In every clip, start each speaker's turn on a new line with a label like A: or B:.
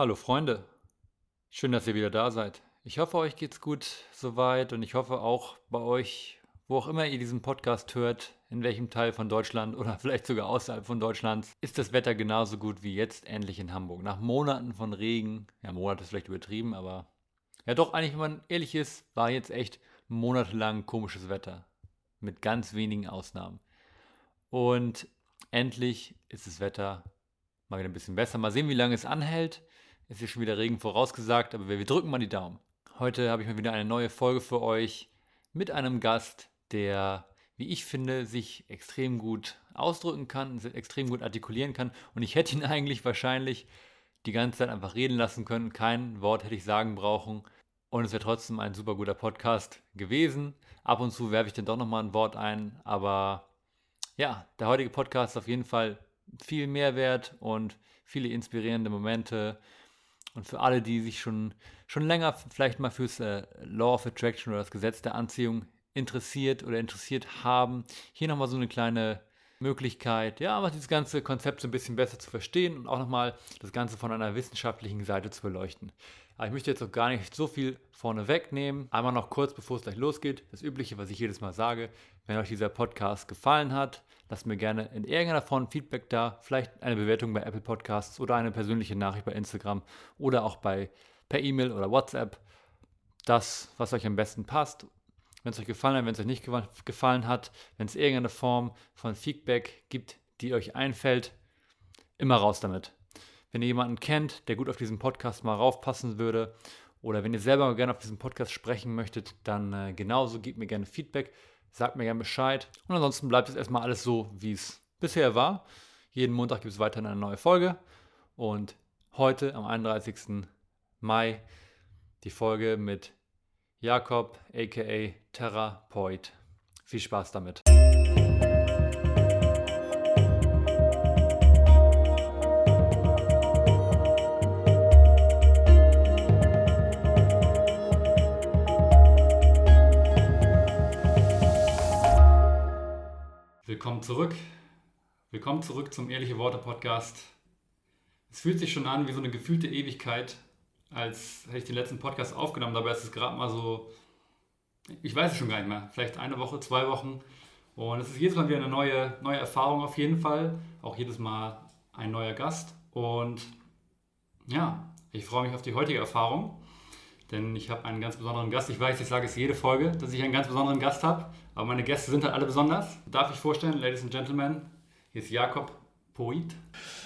A: Hallo Freunde, schön, dass ihr wieder da seid. Ich hoffe, euch geht's gut soweit und ich hoffe auch bei euch, wo auch immer ihr diesen Podcast hört, in welchem Teil von Deutschland oder vielleicht sogar außerhalb von Deutschlands, ist das Wetter genauso gut wie jetzt endlich in Hamburg. Nach Monaten von Regen, ja, Monat ist vielleicht übertrieben, aber ja doch, eigentlich, wenn man ehrlich ist, war jetzt echt monatelang komisches Wetter. Mit ganz wenigen Ausnahmen. Und endlich ist das Wetter mal wieder ein bisschen besser. Mal sehen, wie lange es anhält. Es ist schon wieder Regen vorausgesagt, aber wir drücken mal die Daumen. Heute habe ich mal wieder eine neue Folge für euch mit einem Gast, der, wie ich finde, sich extrem gut ausdrücken kann, extrem gut artikulieren kann. Und ich hätte ihn eigentlich wahrscheinlich die ganze Zeit einfach reden lassen können. Kein Wort hätte ich sagen brauchen. Und es wäre trotzdem ein super guter Podcast gewesen. Ab und zu werfe ich dann doch nochmal ein Wort ein. Aber ja, der heutige Podcast ist auf jeden Fall viel Mehrwert und viele inspirierende Momente. Und für alle, die sich schon, schon länger vielleicht mal fürs äh, Law of Attraction oder das Gesetz der Anziehung interessiert oder interessiert haben, hier nochmal so eine kleine Möglichkeit, ja, aber dieses ganze Konzept so ein bisschen besser zu verstehen und auch nochmal das Ganze von einer wissenschaftlichen Seite zu beleuchten. Aber ich möchte jetzt auch gar nicht so viel vorne wegnehmen. Einmal noch kurz, bevor es gleich losgeht, das Übliche, was ich jedes Mal sage. Wenn euch dieser Podcast gefallen hat, lasst mir gerne in irgendeiner Form Feedback da. Vielleicht eine Bewertung bei Apple Podcasts oder eine persönliche Nachricht bei Instagram oder auch bei, per E-Mail oder WhatsApp. Das, was euch am besten passt. Wenn es euch gefallen hat, wenn es euch nicht gefallen hat, wenn es irgendeine Form von Feedback gibt, die euch einfällt, immer raus damit. Wenn ihr jemanden kennt, der gut auf diesen Podcast mal raufpassen würde, oder wenn ihr selber gerne auf diesem Podcast sprechen möchtet, dann äh, genauso gebt mir gerne Feedback, sagt mir gerne Bescheid. Und ansonsten bleibt es erstmal alles so, wie es bisher war. Jeden Montag gibt es weiterhin eine neue Folge. Und heute, am 31. Mai, die Folge mit Jakob, aka Therapeut. Viel Spaß damit. Willkommen zurück. Willkommen zurück zum Ehrliche Worte Podcast. Es fühlt sich schon an wie so eine gefühlte Ewigkeit, als hätte ich den letzten Podcast aufgenommen. Dabei ist es gerade mal so, ich weiß es schon gar nicht mehr, vielleicht eine Woche, zwei Wochen. Und es ist jedes Mal wieder eine neue, neue Erfahrung auf jeden Fall. Auch jedes Mal ein neuer Gast. Und ja, ich freue mich auf die heutige Erfahrung denn ich habe einen ganz besonderen Gast. Ich weiß, ich sage es jede Folge, dass ich einen ganz besonderen Gast habe, aber meine Gäste sind halt alle besonders. Darf ich vorstellen, Ladies and Gentlemen, hier ist Jakob Poit.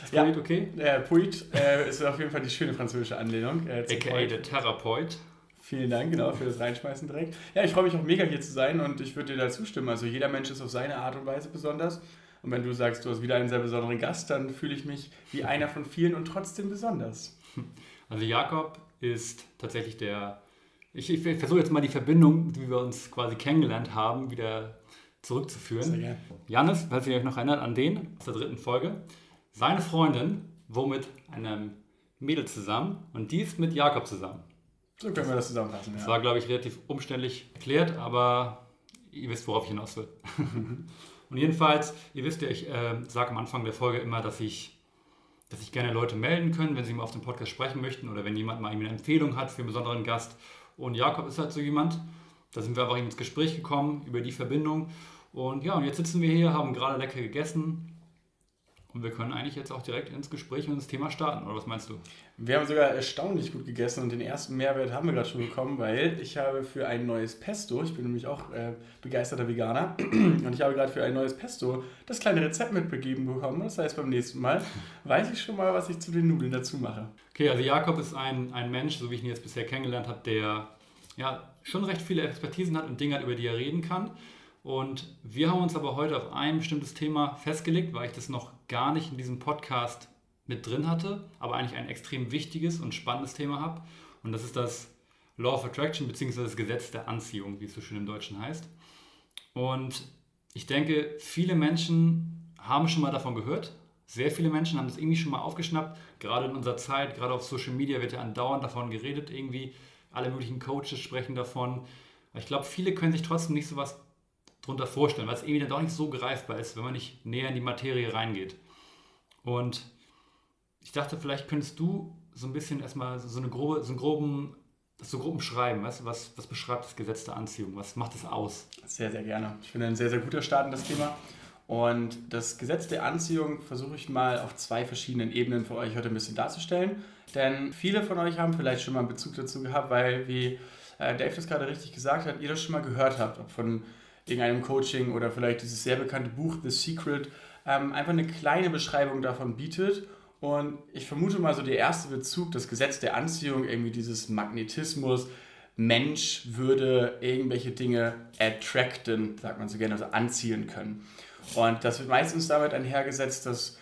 B: Ist ja, Poit okay? Äh, Poit äh, ist auf jeden Fall die schöne französische Anlehnung.
A: Äh, AKA der Therapeut.
B: Vielen Dank, genau, für das Reinschmeißen direkt. Ja, ich freue mich auch mega hier zu sein und ich würde dir da zustimmen. Also jeder Mensch ist auf seine Art und Weise besonders. Und wenn du sagst, du hast wieder einen sehr besonderen Gast, dann fühle ich mich wie einer von vielen und trotzdem besonders.
A: Also Jakob ist tatsächlich der, ich, ich versuche jetzt mal die Verbindung, wie wir uns quasi kennengelernt haben, wieder zurückzuführen. Janis, falls ihr euch noch erinnert, an den aus der dritten Folge, seine Freundin wohnt mit einem Mädel zusammen und die ist mit Jakob zusammen.
B: So können wir das zusammenfassen.
A: Das ja. war, glaube ich, relativ umständlich erklärt, aber ihr wisst, worauf ich hinaus will. und jedenfalls, ihr wisst ja, ich äh, sage am Anfang der Folge immer, dass ich dass sich gerne Leute melden können, wenn sie mal auf dem Podcast sprechen möchten oder wenn jemand mal eine Empfehlung hat für einen besonderen Gast. Und Jakob ist halt so jemand. Da sind wir einfach ins Gespräch gekommen über die Verbindung. Und ja, und jetzt sitzen wir hier, haben gerade lecker gegessen, und wir können eigentlich jetzt auch direkt ins Gespräch und ins Thema starten, oder was meinst du?
B: Wir haben sogar erstaunlich gut gegessen und den ersten Mehrwert haben wir gerade schon bekommen, weil ich habe für ein neues Pesto, ich bin nämlich auch äh, begeisterter Veganer, und ich habe gerade für ein neues Pesto das kleine Rezept mitbegeben bekommen. Das heißt, beim nächsten Mal weiß ich schon mal, was ich zu den Nudeln dazu mache.
A: Okay, also Jakob ist ein, ein Mensch, so wie ich ihn jetzt bisher kennengelernt habe, der ja schon recht viele Expertisen hat und Dinge hat, über die er reden kann. Und wir haben uns aber heute auf ein bestimmtes Thema festgelegt, weil ich das noch gar nicht in diesem Podcast mit drin hatte, aber eigentlich ein extrem wichtiges und spannendes Thema habe. Und das ist das Law of Attraction bzw. das Gesetz der Anziehung, wie es so schön im Deutschen heißt. Und ich denke, viele Menschen haben schon mal davon gehört. Sehr viele Menschen haben das irgendwie schon mal aufgeschnappt. Gerade in unserer Zeit, gerade auf Social Media wird ja andauernd davon geredet. Irgendwie alle möglichen Coaches sprechen davon. Ich glaube, viele können sich trotzdem nicht so was drunter vorstellen, weil es irgendwie dann doch nicht so greifbar ist, wenn man nicht näher in die Materie reingeht. Und ich dachte, vielleicht könntest du so ein bisschen erstmal so eine grobe, so einen groben, so groben Schreiben, weißt was, was beschreibt das Gesetz der Anziehung? Was macht es aus?
B: Sehr, sehr gerne. Ich finde ein sehr, sehr guter Start in das Thema. Und das Gesetz der Anziehung versuche ich mal auf zwei verschiedenen Ebenen für euch heute ein bisschen darzustellen. Denn viele von euch haben vielleicht schon mal einen Bezug dazu gehabt, weil, wie äh, Dave das gerade richtig gesagt hat, ihr das schon mal gehört habt, ob von irgendeinem Coaching oder vielleicht dieses sehr bekannte Buch The Secret, ähm, einfach eine kleine Beschreibung davon bietet. Und ich vermute mal so der erste Bezug, das Gesetz der Anziehung, irgendwie dieses Magnetismus, Mensch würde irgendwelche Dinge attracten, sagt man so gerne, also anziehen können. Und das wird meistens damit einhergesetzt, dass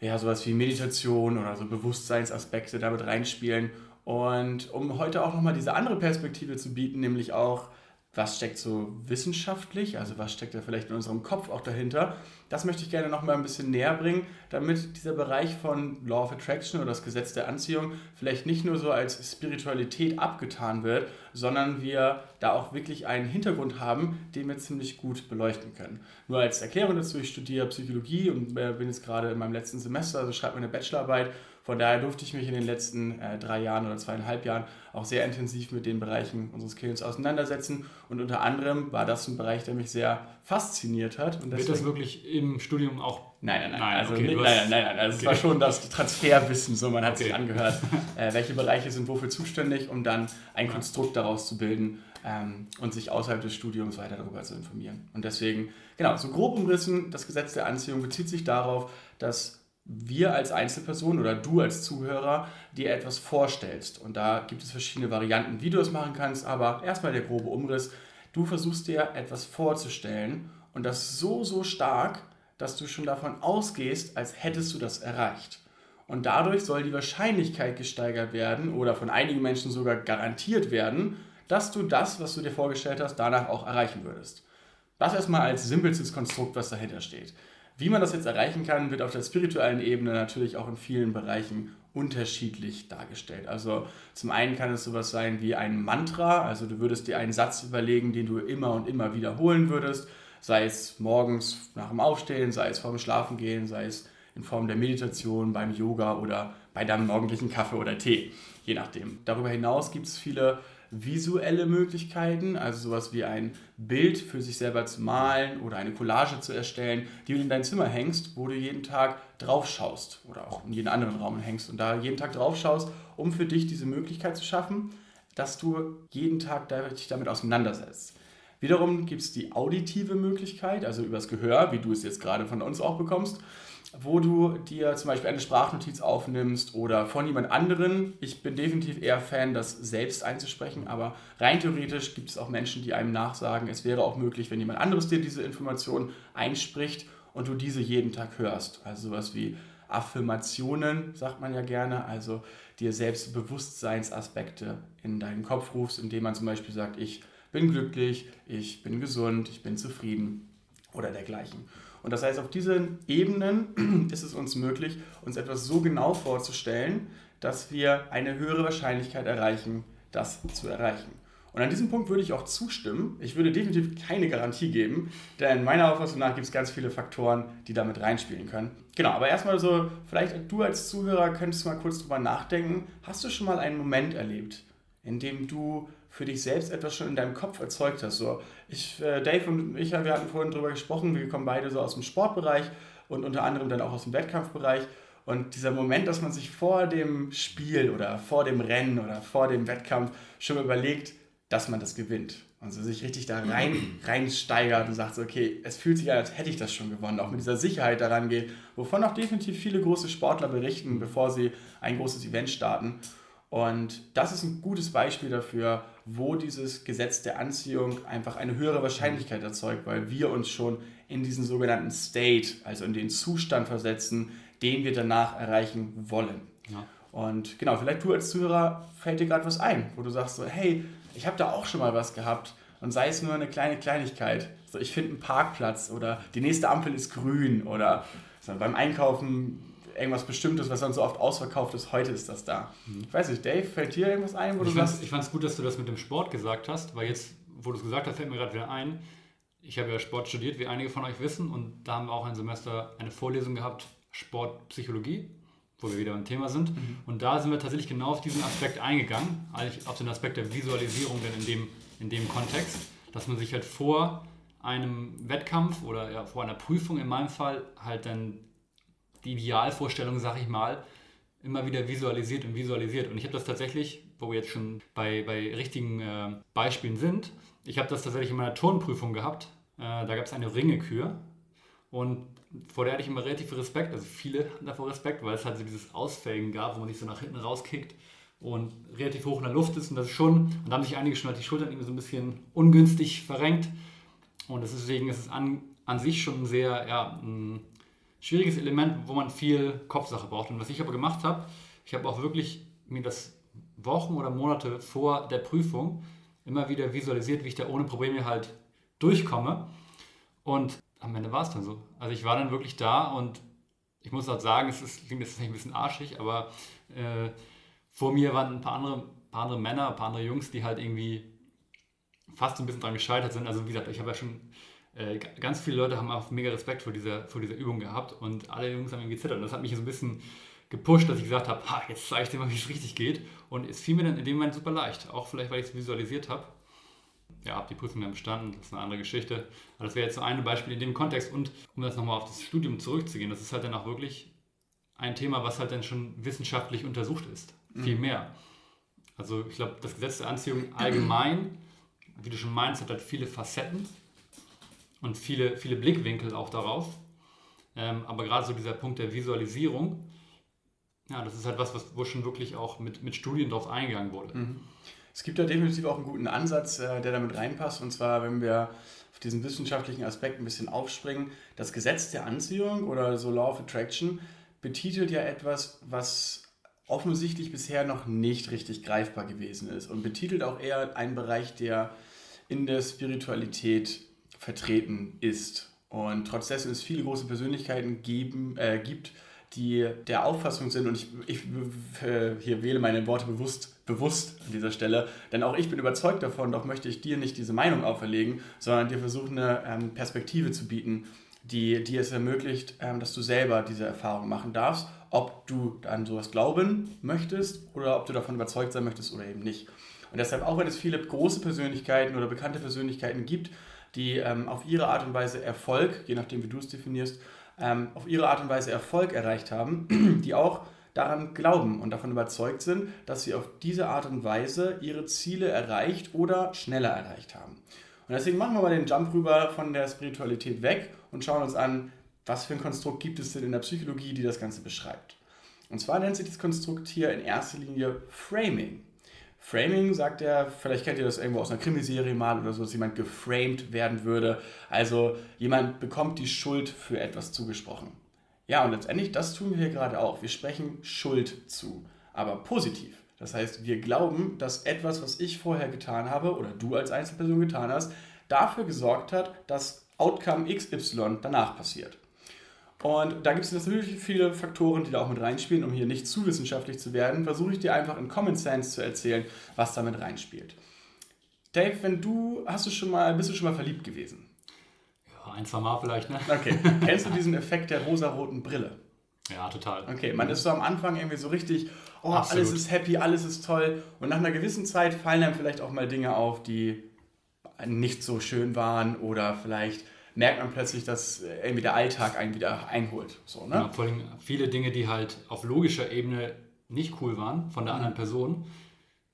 B: ja, sowas wie Meditation oder so Bewusstseinsaspekte damit reinspielen. Und um heute auch nochmal diese andere Perspektive zu bieten, nämlich auch was steckt so wissenschaftlich, also was steckt da vielleicht in unserem Kopf auch dahinter. Das möchte ich gerne noch mal ein bisschen näher bringen, damit dieser Bereich von Law of Attraction oder das Gesetz der Anziehung vielleicht nicht nur so als Spiritualität abgetan wird, sondern wir da auch wirklich einen Hintergrund haben, den wir ziemlich gut beleuchten können. Nur als Erklärung dazu, ich studiere Psychologie und äh, bin jetzt gerade in meinem letzten Semester, also schreibe meine Bachelorarbeit von daher durfte ich mich in den letzten äh, drei Jahren oder zweieinhalb Jahren auch sehr intensiv mit den Bereichen unseres Gehirns auseinandersetzen. Und unter anderem war das ein Bereich, der mich sehr fasziniert hat. Und
A: Wird das wirklich im Studium auch
B: Nein, nein, nein. nein also, okay, nein, nein, nein, nein. Also okay. es war schon das Transferwissen, so man hat okay. sich angehört, äh, welche Bereiche sind wofür zuständig, um dann ein Konstrukt daraus zu bilden ähm, und sich außerhalb des Studiums weiter darüber zu informieren. Und deswegen, genau, so grob umrissen, das Gesetz der Anziehung bezieht sich darauf, dass wir als Einzelperson oder du als Zuhörer dir etwas vorstellst. Und da gibt es verschiedene Varianten, wie du es machen kannst, aber erstmal der grobe Umriss. Du versuchst dir etwas vorzustellen und das so, so stark, dass du schon davon ausgehst, als hättest du das erreicht. Und dadurch soll die Wahrscheinlichkeit gesteigert werden oder von einigen Menschen sogar garantiert werden, dass du das, was du dir vorgestellt hast, danach auch erreichen würdest. Das erstmal als simpelstes Konstrukt, was dahinter steht. Wie man das jetzt erreichen kann, wird auf der spirituellen Ebene natürlich auch in vielen Bereichen unterschiedlich dargestellt. Also zum einen kann es sowas sein wie ein Mantra, also du würdest dir einen Satz überlegen, den du immer und immer wiederholen würdest, sei es morgens nach dem Aufstehen, sei es vor dem Schlafengehen, sei es in Form der Meditation, beim Yoga oder bei deinem morgendlichen Kaffee oder Tee, je nachdem. Darüber hinaus gibt es viele visuelle Möglichkeiten, also sowas wie ein Bild für sich selber zu malen oder eine Collage zu erstellen, die du in dein Zimmer hängst, wo du jeden Tag drauf schaust oder auch in jeden anderen Raum hängst und da jeden Tag drauf schaust, um für dich diese Möglichkeit zu schaffen, dass du jeden Tag dich damit auseinandersetzt. Wiederum gibt es die auditive Möglichkeit, also übers Gehör, wie du es jetzt gerade von uns auch bekommst wo du dir zum Beispiel eine Sprachnotiz aufnimmst oder von jemand anderen. Ich bin definitiv eher Fan, das selbst einzusprechen, aber rein theoretisch gibt es auch Menschen, die einem nachsagen, es wäre auch möglich, wenn jemand anderes dir diese Information einspricht und du diese jeden Tag hörst. Also sowas wie Affirmationen, sagt man ja gerne, also dir selbst Bewusstseinsaspekte in deinen Kopf rufst, indem man zum Beispiel sagt, ich bin glücklich, ich bin gesund, ich bin zufrieden oder dergleichen. Und das heißt, auf diesen Ebenen ist es uns möglich, uns etwas so genau vorzustellen, dass wir eine höhere Wahrscheinlichkeit erreichen, das zu erreichen. Und an diesem Punkt würde ich auch zustimmen. Ich würde definitiv keine Garantie geben, denn meiner Auffassung nach gibt es ganz viele Faktoren, die damit reinspielen können. Genau, aber erstmal so, vielleicht du als Zuhörer könntest mal kurz drüber nachdenken. Hast du schon mal einen Moment erlebt, in dem du für dich selbst etwas schon in deinem Kopf erzeugt hast. So, ich, äh, Dave und ich, wir hatten vorhin darüber gesprochen, wir kommen beide so aus dem Sportbereich und unter anderem dann auch aus dem Wettkampfbereich. Und dieser Moment, dass man sich vor dem Spiel oder vor dem Rennen oder vor dem Wettkampf schon überlegt, dass man das gewinnt. Also sich richtig da rein, reinsteigert und sagt, so, okay, es fühlt sich an, als hätte ich das schon gewonnen. Auch mit dieser Sicherheit daran geht, wovon auch definitiv viele große Sportler berichten, bevor sie ein großes Event starten. Und das ist ein gutes Beispiel dafür, wo dieses Gesetz der Anziehung einfach eine höhere Wahrscheinlichkeit erzeugt, weil wir uns schon in diesen sogenannten State, also in den Zustand versetzen, den wir danach erreichen wollen. Ja. Und genau, vielleicht du als Zuhörer fällt dir gerade was ein, wo du sagst so, hey, ich habe da auch schon mal was gehabt und sei es nur eine kleine Kleinigkeit. So, ich finde einen Parkplatz oder die nächste Ampel ist grün oder so, beim Einkaufen irgendwas Bestimmtes, was dann so oft ausverkauft ist, heute ist das da. Mhm. Ich weiß nicht, Dave, fällt dir irgendwas ein,
A: wo ich fand es gut, dass du das mit dem Sport gesagt hast, weil jetzt, wo du es gesagt hast, fällt mir gerade wieder ein. Ich habe ja Sport studiert, wie einige von euch wissen, und da haben wir auch ein Semester eine Vorlesung gehabt, Sportpsychologie. wo wir wieder beim Thema sind. Mhm. Und da sind wir tatsächlich genau auf diesen Aspekt eingegangen, eigentlich auf den Aspekt der Visualisierung denn in dem, in dem Kontext, dass man sich halt vor einem Wettkampf oder ja, vor einer Prüfung in meinem Fall halt dann die Idealvorstellung, sag ich mal, immer wieder visualisiert und visualisiert. Und ich habe das tatsächlich, wo wir jetzt schon bei, bei richtigen äh, Beispielen sind, ich habe das tatsächlich in meiner Turnprüfung gehabt. Äh, da gab es eine Ringekür und vor der hatte ich immer relativ viel Respekt. Also viele hatten davor Respekt, weil es halt so dieses Ausfällen gab, wo man sich so nach hinten rauskickt und relativ hoch in der Luft ist. Und das ist schon, und da haben sich einige schon halt die Schultern irgendwie so ein bisschen ungünstig verrenkt. Und deswegen ist es an, an sich schon sehr ja, ein schwieriges Element, wo man viel Kopfsache braucht. Und was ich aber gemacht habe, ich habe auch wirklich mir das Wochen oder Monate vor der Prüfung immer wieder visualisiert, wie ich da ohne Probleme halt durchkomme. Und am Ende war es dann so. Also ich war dann wirklich da und ich muss halt sagen, es ist, klingt jetzt ein bisschen arschig, aber äh, vor mir waren ein paar andere, paar andere Männer, ein paar andere Jungs, die halt irgendwie fast ein bisschen dran gescheitert sind. Also wie gesagt, ich habe ja schon äh, ganz viele Leute haben auch mega Respekt vor dieser, vor dieser Übung gehabt und alle Jungs haben irgendwie gezittert. Und das hat mich so ein bisschen gepusht, dass ich gesagt habe, ha, jetzt zeige ich dir mal, wie es richtig geht. Und es fiel mir dann in dem Moment super leicht. Auch vielleicht, weil ich es visualisiert habe. Ja, habe die Prüfung dann bestanden, das ist eine andere Geschichte. Aber das wäre jetzt so ein Beispiel in dem Kontext. Und um das nochmal auf das Studium zurückzugehen, das ist halt dann auch wirklich ein Thema, was halt dann schon wissenschaftlich untersucht ist. Mhm. Viel mehr. Also ich glaube, das Gesetz der Anziehung allgemein, wie du schon meinst, hat halt viele Facetten und viele, viele Blickwinkel auch darauf. Ähm, aber gerade so dieser Punkt der Visualisierung, ja, das ist halt was, was wo schon wirklich auch mit, mit Studien drauf eingegangen wurde. Mhm.
B: Es gibt da definitiv auch einen guten Ansatz, äh, der damit reinpasst. Und zwar, wenn wir auf diesen wissenschaftlichen Aspekt ein bisschen aufspringen, das Gesetz der Anziehung oder so Law of Attraction betitelt ja etwas, was offensichtlich bisher noch nicht richtig greifbar gewesen ist und betitelt auch eher einen Bereich, der in der Spiritualität vertreten ist. Und trotz dessen es viele große Persönlichkeiten geben, äh, gibt, die der Auffassung sind, und ich, ich äh, hier wähle meine Worte bewusst, bewusst an dieser Stelle, denn auch ich bin überzeugt davon, doch möchte ich dir nicht diese Meinung auferlegen, sondern dir versuchen, eine ähm, Perspektive zu bieten, die dir es ermöglicht, ähm, dass du selber diese Erfahrung machen darfst, ob du an sowas glauben möchtest oder ob du davon überzeugt sein möchtest oder eben nicht. Und deshalb, auch wenn es viele große Persönlichkeiten oder bekannte Persönlichkeiten gibt, die ähm, auf ihre Art und Weise Erfolg, je nachdem wie du es definierst, ähm, auf ihre Art und Weise Erfolg erreicht haben, die auch daran glauben und davon überzeugt sind, dass sie auf diese Art und Weise ihre Ziele erreicht oder schneller erreicht haben. Und deswegen machen wir mal den Jump rüber von der Spiritualität weg und schauen uns an, was für ein Konstrukt gibt es denn in der Psychologie, die das Ganze beschreibt. Und zwar nennt sich das Konstrukt hier in erster Linie Framing. Framing sagt er, vielleicht kennt ihr das irgendwo aus einer Krimiserie mal oder so, dass jemand geframed werden würde. Also jemand bekommt die Schuld für etwas zugesprochen. Ja, und letztendlich, das tun wir hier gerade auch. Wir sprechen Schuld zu, aber positiv. Das heißt, wir glauben, dass etwas, was ich vorher getan habe oder du als Einzelperson getan hast, dafür gesorgt hat, dass Outcome XY danach passiert. Und da gibt es natürlich viele Faktoren, die da auch mit reinspielen. Um hier nicht zu wissenschaftlich zu werden, versuche ich dir einfach in Common Sense zu erzählen, was da mit reinspielt. Dave, wenn du, hast du schon mal, bist du schon mal verliebt gewesen?
A: Ja, ein, zwei Mal vielleicht, ne?
B: Okay. Kennst du diesen Effekt der rosaroten Brille?
A: Ja, total.
B: Okay, man ist so am Anfang irgendwie so richtig, oh, Absolut. alles ist happy, alles ist toll. Und nach einer gewissen Zeit fallen einem vielleicht auch mal Dinge auf, die nicht so schön waren oder vielleicht merkt man plötzlich, dass äh, irgendwie der Alltag einen wieder einholt. So, ne?
A: ja, vor allem viele Dinge, die halt auf logischer Ebene nicht cool waren von der mhm. anderen Person,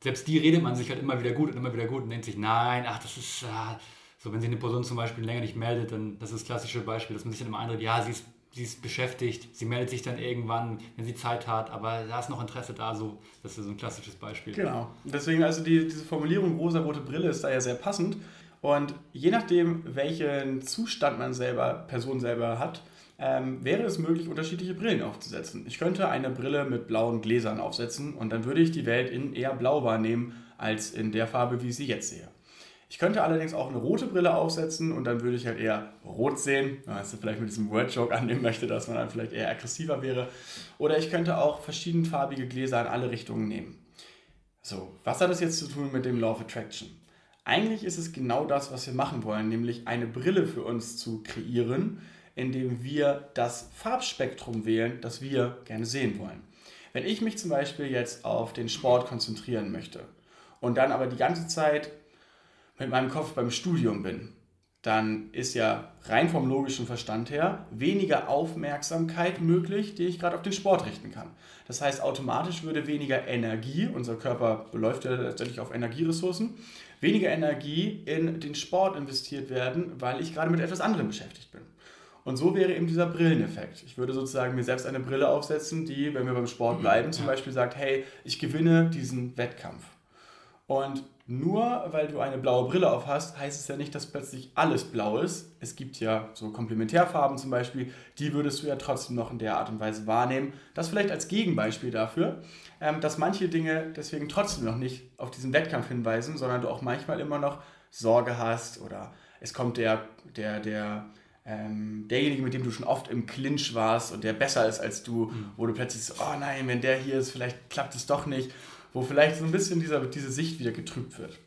A: selbst die redet man sich halt immer wieder gut und immer wieder gut und denkt sich, nein, ach, das ist, ah. so wenn sich eine Person zum Beispiel länger nicht meldet, dann das ist das klassische Beispiel, dass man sich dann immer einredet, ja, sie ist, sie ist beschäftigt, sie meldet sich dann irgendwann, wenn sie Zeit hat, aber da ist noch Interesse da, so, das ist so ein klassisches Beispiel.
B: Genau, deswegen also die, diese Formulierung rosa-rote Brille ist da ja sehr passend, und je nachdem, welchen Zustand man selber, Person selber hat, ähm, wäre es möglich, unterschiedliche Brillen aufzusetzen. Ich könnte eine Brille mit blauen Gläsern aufsetzen und dann würde ich die Welt in eher blau wahrnehmen, als in der Farbe, wie ich sie jetzt sehe. Ich könnte allerdings auch eine rote Brille aufsetzen und dann würde ich halt eher rot sehen, wenn man vielleicht mit diesem Word-Joke annehmen möchte, dass man dann vielleicht eher aggressiver wäre. Oder ich könnte auch verschiedenfarbige Gläser in alle Richtungen nehmen. So, was hat das jetzt zu tun mit dem Law of Attraction? Eigentlich ist es genau das, was wir machen wollen, nämlich eine Brille für uns zu kreieren, indem wir das Farbspektrum wählen, das wir gerne sehen wollen. Wenn ich mich zum Beispiel jetzt auf den Sport konzentrieren möchte und dann aber die ganze Zeit mit meinem Kopf beim Studium bin, dann ist ja rein vom logischen Verstand her weniger Aufmerksamkeit möglich, die ich gerade auf den Sport richten kann. Das heißt, automatisch würde weniger Energie, unser Körper beläuft ja letztendlich auf Energieressourcen, weniger Energie in den Sport investiert werden, weil ich gerade mit etwas anderem beschäftigt bin. Und so wäre eben dieser Brilleneffekt. Ich würde sozusagen mir selbst eine Brille aufsetzen, die, wenn wir beim Sport bleiben, zum Beispiel sagt, hey, ich gewinne diesen Wettkampf. Und nur weil du eine blaue Brille auf hast, heißt es ja nicht, dass plötzlich alles blau ist. Es gibt ja so Komplementärfarben zum Beispiel, die würdest du ja trotzdem noch in der Art und Weise wahrnehmen. Das vielleicht als Gegenbeispiel dafür, dass manche Dinge deswegen trotzdem noch nicht auf diesen Wettkampf hinweisen, sondern du auch manchmal immer noch Sorge hast oder es kommt der, der, der, ähm, derjenige, mit dem du schon oft im Clinch warst und der besser ist als du, mhm. wo du plötzlich so, oh nein, wenn der hier ist, vielleicht klappt es doch nicht wo vielleicht so ein bisschen dieser, diese Sicht wieder getrübt wird.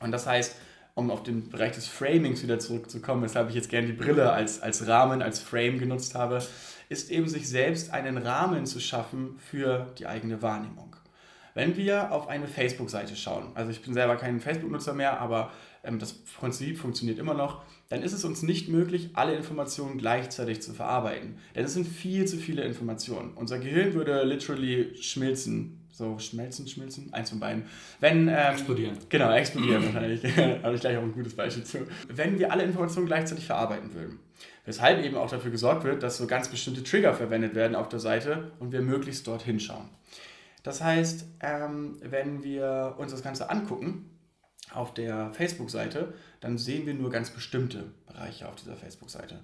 B: Und das heißt, um auf den Bereich des Framings wieder zurückzukommen, weshalb ich jetzt gerne die Brille als, als Rahmen, als Frame genutzt habe, ist eben sich selbst einen Rahmen zu schaffen für die eigene Wahrnehmung. Wenn wir auf eine Facebook-Seite schauen, also ich bin selber kein Facebook-Nutzer mehr, aber ähm, das Prinzip funktioniert immer noch, dann ist es uns nicht möglich, alle Informationen gleichzeitig zu verarbeiten. Denn es sind viel zu viele Informationen. Unser Gehirn würde literally schmilzen, so schmelzen, schmilzen, eins von beiden. Wenn, ähm, explodieren. Genau, explodieren wahrscheinlich. Habe ich gleich auch ein gutes Beispiel zu. Wenn wir alle Informationen gleichzeitig verarbeiten würden. Weshalb eben auch dafür gesorgt wird, dass so ganz bestimmte Trigger verwendet werden auf der Seite und wir möglichst dort hinschauen. Das heißt, ähm, wenn wir uns das Ganze angucken auf der Facebook-Seite, dann sehen wir nur ganz bestimmte Bereiche auf dieser Facebook-Seite.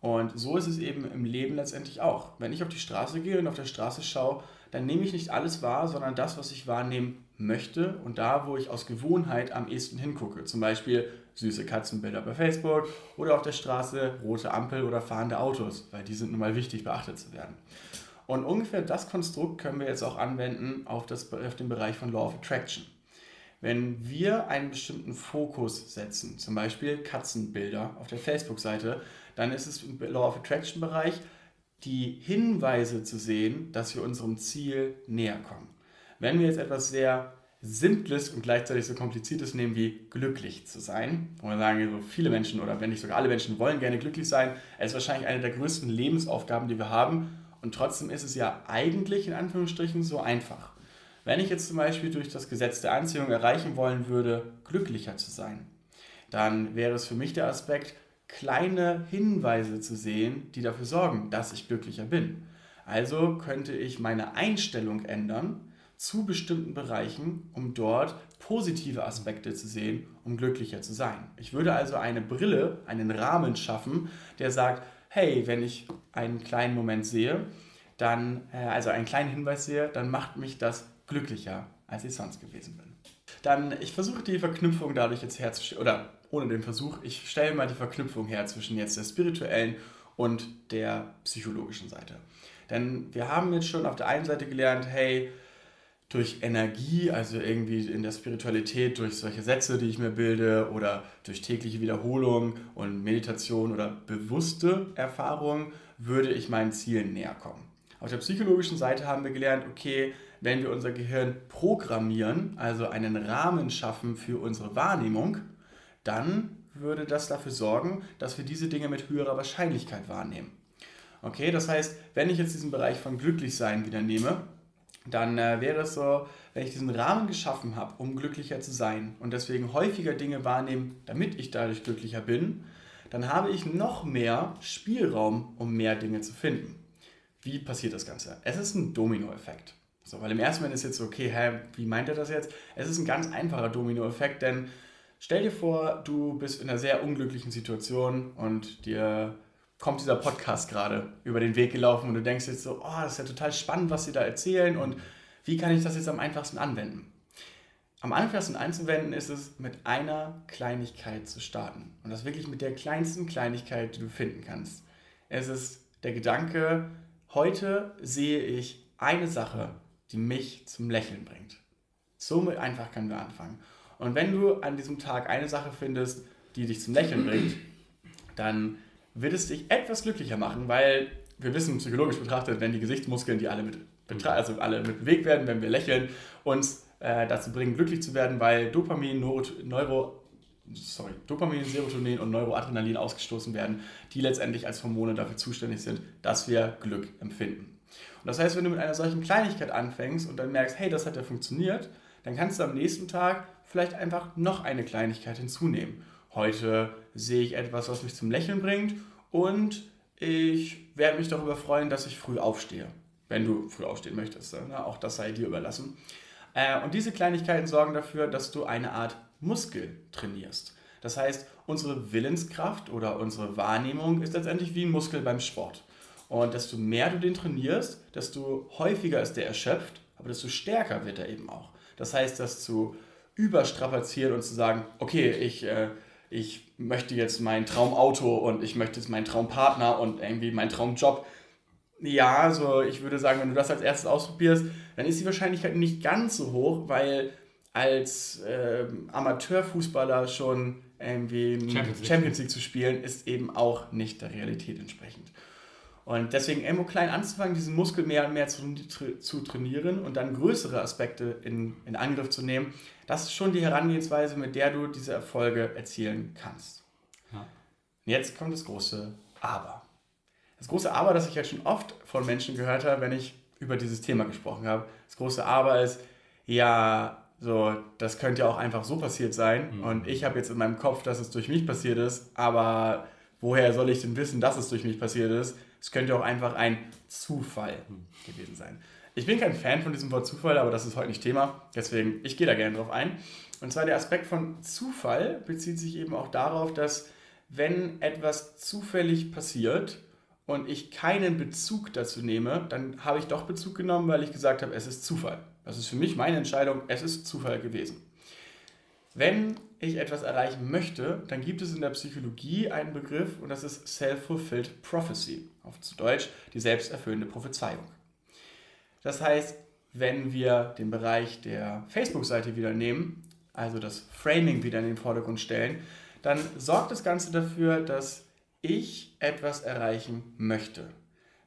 B: Und so ist es eben im Leben letztendlich auch. Wenn ich auf die Straße gehe und auf der Straße schaue, dann nehme ich nicht alles wahr, sondern das, was ich wahrnehmen möchte und da, wo ich aus Gewohnheit am ehesten hingucke. Zum Beispiel süße Katzenbilder bei Facebook oder auf der Straße rote Ampel oder fahrende Autos, weil die sind nun mal wichtig beachtet zu werden. Und ungefähr das Konstrukt können wir jetzt auch anwenden auf, das, auf den Bereich von Law of Attraction. Wenn wir einen bestimmten Fokus setzen, zum Beispiel Katzenbilder auf der Facebook-Seite, dann ist es im Law of Attraction Bereich die Hinweise zu sehen, dass wir unserem Ziel näher kommen. Wenn wir jetzt etwas sehr Simples und gleichzeitig so Kompliziertes nehmen wie glücklich zu sein, wo wir sagen, so viele Menschen oder wenn nicht sogar alle Menschen wollen gerne glücklich sein, ist wahrscheinlich eine der größten Lebensaufgaben, die wir haben und trotzdem ist es ja eigentlich in Anführungsstrichen so einfach. Wenn ich jetzt zum Beispiel durch das Gesetz der Anziehung erreichen wollen würde, glücklicher zu sein, dann wäre es für mich der Aspekt, kleine Hinweise zu sehen, die dafür sorgen, dass ich glücklicher bin. Also könnte ich meine Einstellung ändern zu bestimmten Bereichen, um dort positive Aspekte zu sehen, um glücklicher zu sein. Ich würde also eine Brille, einen Rahmen schaffen, der sagt, hey, wenn ich einen kleinen Moment sehe, dann, äh, also einen kleinen Hinweis sehe, dann macht mich das glücklicher, als ich sonst gewesen bin. Dann, ich versuche die Verknüpfung dadurch jetzt herzustellen, oder ohne den Versuch, ich stelle mal die Verknüpfung her zwischen jetzt der spirituellen und der psychologischen Seite. Denn wir haben jetzt schon auf der einen Seite gelernt, hey, durch Energie, also irgendwie in der Spiritualität, durch solche Sätze, die ich mir bilde oder durch tägliche Wiederholung und Meditation oder bewusste Erfahrung, würde ich meinen Zielen näher kommen. Auf der psychologischen Seite haben wir gelernt, okay, wenn wir unser Gehirn programmieren, also einen Rahmen schaffen für unsere Wahrnehmung, dann würde das dafür sorgen, dass wir diese Dinge mit höherer Wahrscheinlichkeit wahrnehmen. Okay, das heißt, wenn ich jetzt diesen Bereich von Glücklichsein wieder nehme, dann äh, wäre es so, wenn ich diesen Rahmen geschaffen habe, um glücklicher zu sein und deswegen häufiger Dinge wahrnehmen, damit ich dadurch glücklicher bin, dann habe ich noch mehr Spielraum, um mehr Dinge zu finden. Wie passiert das Ganze? Es ist ein Dominoeffekt. So, weil im ersten Moment ist jetzt so, okay, hä, wie meint er das jetzt? Es ist ein ganz einfacher Dominoeffekt, denn stell dir vor, du bist in einer sehr unglücklichen Situation und dir kommt dieser Podcast gerade über den Weg gelaufen und du denkst jetzt so, oh, das ist ja total spannend, was sie da erzählen und wie kann ich das jetzt am einfachsten anwenden? Am einfachsten anzuwenden ist es, mit einer Kleinigkeit zu starten. Und das wirklich mit der kleinsten Kleinigkeit, die du finden kannst. Es ist der Gedanke, heute sehe ich eine Sache, die mich zum Lächeln bringt. Somit einfach können wir anfangen. Und wenn du an diesem Tag eine Sache findest, die dich zum Lächeln bringt, dann wird es dich etwas glücklicher machen, weil wir wissen psychologisch betrachtet, wenn die Gesichtsmuskeln, die alle mit also alle mit bewegt werden, wenn wir lächeln, uns äh, dazu bringen, glücklich zu werden, weil Dopamin, Neuro, sorry, Dopamin, Serotonin und Neuroadrenalin ausgestoßen werden, die letztendlich als Hormone dafür zuständig sind, dass wir Glück empfinden. Und das heißt, wenn du mit einer solchen Kleinigkeit anfängst und dann merkst, hey, das hat ja funktioniert, dann kannst du am nächsten Tag vielleicht einfach noch eine Kleinigkeit hinzunehmen. Heute sehe ich etwas, was mich zum Lächeln bringt und ich werde mich darüber freuen, dass ich früh aufstehe. Wenn du früh aufstehen möchtest. Ne? Auch das sei dir überlassen. Äh, und diese Kleinigkeiten sorgen dafür, dass du eine Art Muskel trainierst. Das heißt, unsere Willenskraft oder unsere Wahrnehmung ist letztendlich wie ein Muskel beim Sport. Und desto mehr du den trainierst, desto häufiger ist der erschöpft, aber desto stärker wird er eben auch. Das heißt, das zu überstrapazieren und zu sagen, okay, ich, äh, ich möchte jetzt mein Traumauto und ich möchte jetzt meinen Traumpartner und irgendwie meinen Traumjob. Ja, also ich würde sagen, wenn du das als erstes ausprobierst, dann ist die Wahrscheinlichkeit nicht ganz so hoch, weil als äh, Amateurfußballer schon irgendwie Champions League. Champions League zu spielen, ist eben auch nicht der Realität entsprechend. Und deswegen irgendwo klein anzufangen, diesen Muskel mehr und mehr zu, zu trainieren und dann größere Aspekte in, in Angriff zu nehmen, das ist schon die Herangehensweise, mit der du diese Erfolge erzielen kannst. Ja. Jetzt kommt das große Aber. Das große Aber, das ich jetzt schon oft von Menschen gehört habe, wenn ich über dieses Thema gesprochen habe. Das große Aber ist, ja, so, das könnte ja auch einfach so passiert sein. Mhm. Und ich habe jetzt in meinem Kopf, dass es durch mich passiert ist, aber woher soll ich denn wissen, dass es durch mich passiert ist? Es könnte auch einfach ein Zufall gewesen sein. Ich bin kein Fan von diesem Wort Zufall, aber das ist heute nicht Thema. Deswegen, ich gehe da gerne drauf ein. Und zwar der Aspekt von Zufall bezieht sich eben auch darauf, dass wenn etwas zufällig passiert und ich keinen Bezug dazu nehme, dann habe ich doch Bezug genommen, weil ich gesagt habe, es ist Zufall. Das ist für mich meine Entscheidung, es ist Zufall gewesen. Wenn ich etwas erreichen möchte, dann gibt es in der Psychologie einen Begriff und das ist Self-Fulfilled Prophecy, auf zu Deutsch die selbsterfüllende Prophezeiung. Das heißt, wenn wir den Bereich der Facebook-Seite wieder nehmen, also das Framing wieder in den Vordergrund stellen, dann sorgt das Ganze dafür, dass ich etwas erreichen möchte.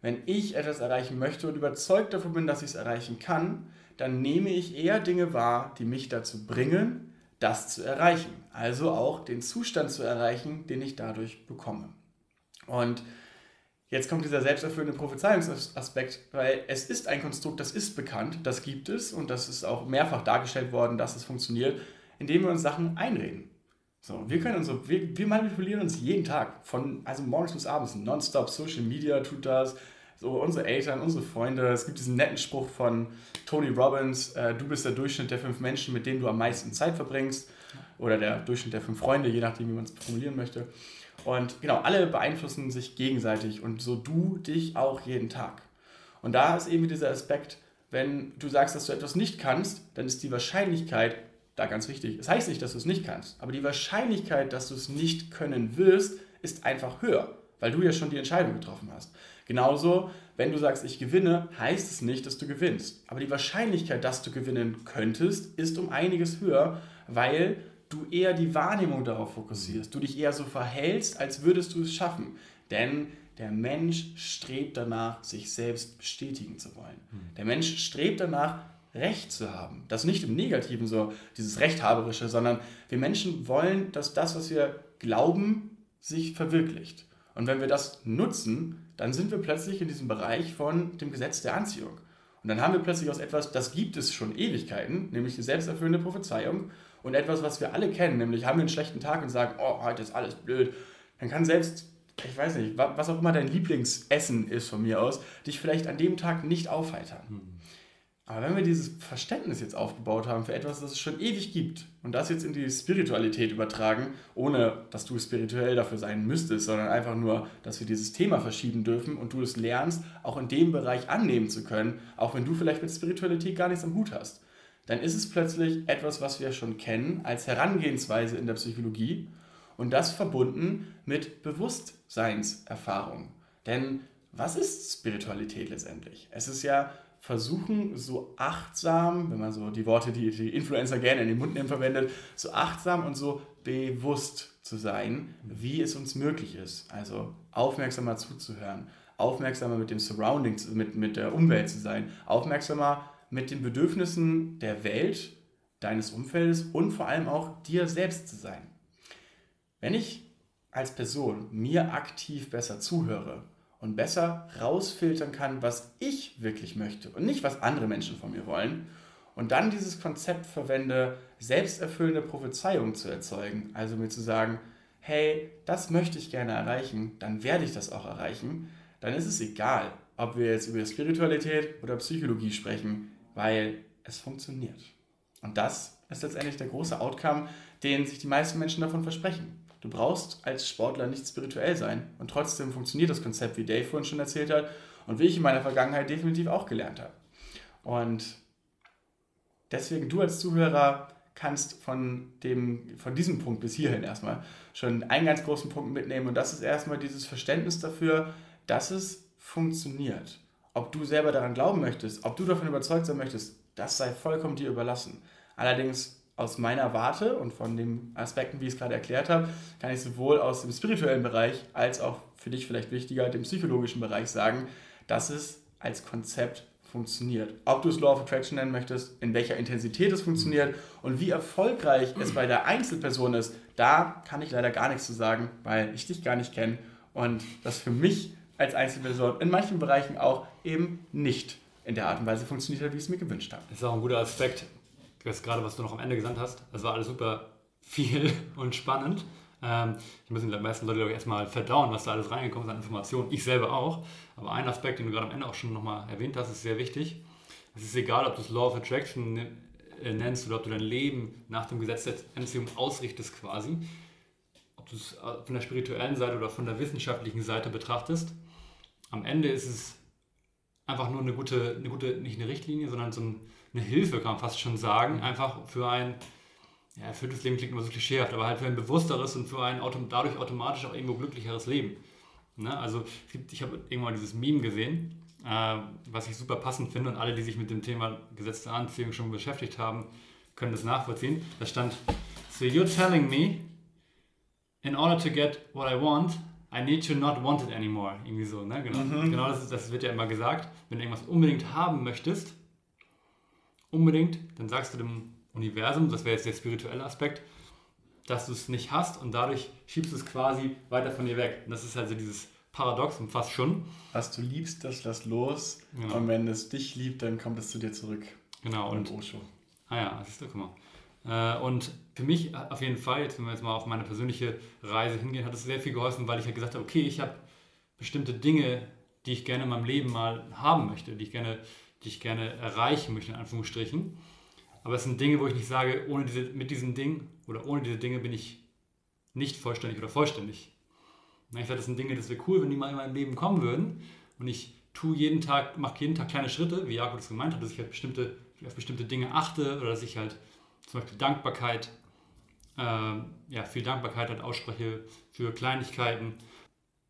B: Wenn ich etwas erreichen möchte und überzeugt davon bin, dass ich es erreichen kann, dann nehme ich eher Dinge wahr, die mich dazu bringen, das zu erreichen. Also auch den Zustand zu erreichen, den ich dadurch bekomme. Und jetzt kommt dieser selbsterfüllende Prophezeiungsaspekt, weil es ist ein Konstrukt, das ist bekannt, das gibt es und das ist auch mehrfach dargestellt worden, dass es funktioniert, indem wir uns Sachen einreden. So, wir können uns wir, wir manipulieren uns jeden Tag, von also morgens bis abends, nonstop, Social Media tut das, so unsere Eltern, unsere Freunde. Es gibt diesen netten Spruch von Tony Robbins, äh, du bist der Durchschnitt der fünf Menschen, mit denen du am meisten Zeit verbringst. Oder der Durchschnitt der fünf Freunde, je nachdem, wie man es formulieren möchte. Und genau, alle beeinflussen sich gegenseitig und so du dich auch jeden Tag. Und da ist eben dieser Aspekt, wenn du sagst, dass du etwas nicht kannst, dann ist die Wahrscheinlichkeit, da ganz wichtig, es das heißt nicht, dass du es nicht kannst, aber die Wahrscheinlichkeit, dass du es nicht können wirst, ist einfach höher, weil du ja schon die Entscheidung getroffen hast. Genauso, wenn du sagst, ich gewinne, heißt es nicht, dass du gewinnst. Aber die Wahrscheinlichkeit, dass du gewinnen könntest, ist um einiges höher, weil du eher die Wahrnehmung darauf fokussierst. Du dich eher so verhältst, als würdest du es schaffen. Denn der Mensch strebt danach, sich selbst bestätigen zu wollen. Hm. Der Mensch strebt danach, Recht zu haben. Das nicht im Negativen so, dieses Rechthaberische, sondern wir Menschen wollen, dass das, was wir glauben, sich verwirklicht. Und wenn wir das nutzen, dann sind wir plötzlich in diesem Bereich von dem Gesetz der Anziehung. Und dann haben wir plötzlich aus etwas, das gibt es schon Ewigkeiten, nämlich die selbsterfüllende Prophezeiung, und etwas, was wir alle kennen, nämlich haben wir einen schlechten Tag und sagen, oh, heute ist alles blöd. Dann kann selbst, ich weiß nicht, was auch immer dein Lieblingsessen ist von mir aus, dich vielleicht an dem Tag nicht aufheitern. Hm. Aber wenn wir dieses Verständnis jetzt aufgebaut haben für etwas, das es schon ewig gibt und das jetzt in die Spiritualität übertragen, ohne dass du spirituell dafür sein müsstest, sondern einfach nur, dass wir dieses Thema verschieben dürfen und du es lernst, auch in dem Bereich annehmen zu können, auch wenn du vielleicht mit Spiritualität gar nichts am Hut hast, dann ist es plötzlich etwas, was wir schon kennen als Herangehensweise in der Psychologie und das verbunden mit Bewusstseinserfahrung. Denn was ist Spiritualität letztendlich? Es ist ja versuchen, so achtsam, wenn man so die Worte, die die Influencer gerne in den Mund nehmen, verwendet, so achtsam und so bewusst zu sein, wie es uns möglich ist. Also aufmerksamer zuzuhören, aufmerksamer mit dem Surrounding, mit, mit der Umwelt zu sein, aufmerksamer mit den Bedürfnissen der Welt, deines Umfeldes und vor allem auch dir selbst zu sein. Wenn ich als Person mir aktiv besser zuhöre und besser rausfiltern kann, was ich wirklich möchte und nicht, was andere Menschen von mir wollen, und dann dieses Konzept verwende, selbsterfüllende Prophezeiungen zu erzeugen, also mir zu sagen, hey, das möchte ich gerne erreichen, dann werde ich das auch erreichen, dann ist es egal, ob wir jetzt über Spiritualität oder Psychologie sprechen, weil es funktioniert. Und das ist letztendlich der große Outcome, den sich die meisten Menschen davon versprechen. Du brauchst als Sportler nicht spirituell sein und trotzdem funktioniert das Konzept, wie Dave vorhin schon erzählt hat und wie ich in meiner Vergangenheit definitiv auch gelernt habe. Und deswegen du als Zuhörer kannst von, dem, von diesem Punkt bis hierhin erstmal schon einen ganz großen Punkt mitnehmen und das ist erstmal dieses Verständnis dafür, dass es funktioniert. Ob du selber daran glauben möchtest, ob du davon überzeugt sein möchtest, das sei vollkommen dir überlassen. Allerdings aus meiner Warte und von den Aspekten, wie ich es gerade erklärt habe, kann ich sowohl aus dem spirituellen Bereich als auch für dich vielleicht wichtiger, dem psychologischen Bereich sagen, dass es als Konzept funktioniert. Ob du es Law of Attraction nennen möchtest, in welcher Intensität es funktioniert und wie erfolgreich es bei der Einzelperson ist, da kann ich leider gar nichts zu sagen, weil ich dich gar nicht kenne und das für mich als Einzelperson in manchen Bereichen auch eben nicht in der Art und Weise funktioniert hat, wie ich es mir gewünscht habe.
A: Das ist auch ein guter Aspekt, das gerade, was du noch am Ende gesagt hast. Das war alles super viel und spannend. Ähm, ich müssen die meisten Leute, glaube ich, erstmal verdauen, was da alles reingekommen ist an Informationen. Ich selber auch. Aber ein Aspekt, den du gerade am Ende auch schon nochmal erwähnt hast, ist sehr wichtig. Es ist egal, ob du es Law of Attraction äh, nennst oder ob du dein Leben nach dem Gesetz der Anziehung ausrichtest quasi. Ob du es äh, von der spirituellen Seite oder von der wissenschaftlichen Seite betrachtest. Am Ende ist es einfach nur eine gute, eine gute, nicht eine Richtlinie, sondern so eine Hilfe, kann man fast schon sagen, einfach für ein ja, erfülltes Leben klingt immer so klischeehaft, aber halt für ein bewussteres und für ein dadurch automatisch auch irgendwo glücklicheres Leben. Ne? Also es gibt, ich habe irgendwann dieses Meme gesehen, äh, was ich super passend finde und alle, die sich mit dem Thema gesetzte Anziehung schon beschäftigt haben, können das nachvollziehen. Da stand, so you're telling me, in order to get what I want, I need to not want it anymore. Irgendwie so, ne? Genau, mhm. genau das, das wird ja immer gesagt. Wenn du irgendwas unbedingt haben möchtest, unbedingt, dann sagst du dem Universum, das wäre jetzt der spirituelle Aspekt, dass du es nicht hast und dadurch schiebst du es quasi weiter von dir weg. Und das ist also dieses Paradoxon fast schon.
B: Was du liebst, das lass los. Genau. Und wenn es dich liebt, dann kommt es zu dir zurück.
A: Genau. Und, Osho. Ah ja, ist doch, guck mal. Äh, und für mich auf jeden Fall, jetzt wenn wir jetzt mal auf meine persönliche Reise hingehen, hat es sehr viel geholfen, weil ich ja gesagt habe, okay, ich habe bestimmte Dinge, die ich gerne in meinem Leben mal haben möchte, die ich gerne, die ich gerne erreichen möchte, in Anführungsstrichen. Aber es sind Dinge, wo ich nicht sage, ohne diese, mit diesen Dingen oder ohne diese Dinge bin ich nicht vollständig oder vollständig. Ich sage, das sind Dinge, das wäre cool, wenn die mal in mein Leben kommen würden. Und ich tue jeden Tag, mache jeden Tag kleine Schritte, wie Jakob das gemeint hat, dass ich halt bestimmte, auf bestimmte Dinge achte oder dass ich halt zum Beispiel Dankbarkeit, äh, ja, viel Dankbarkeit halt ausspreche für Kleinigkeiten,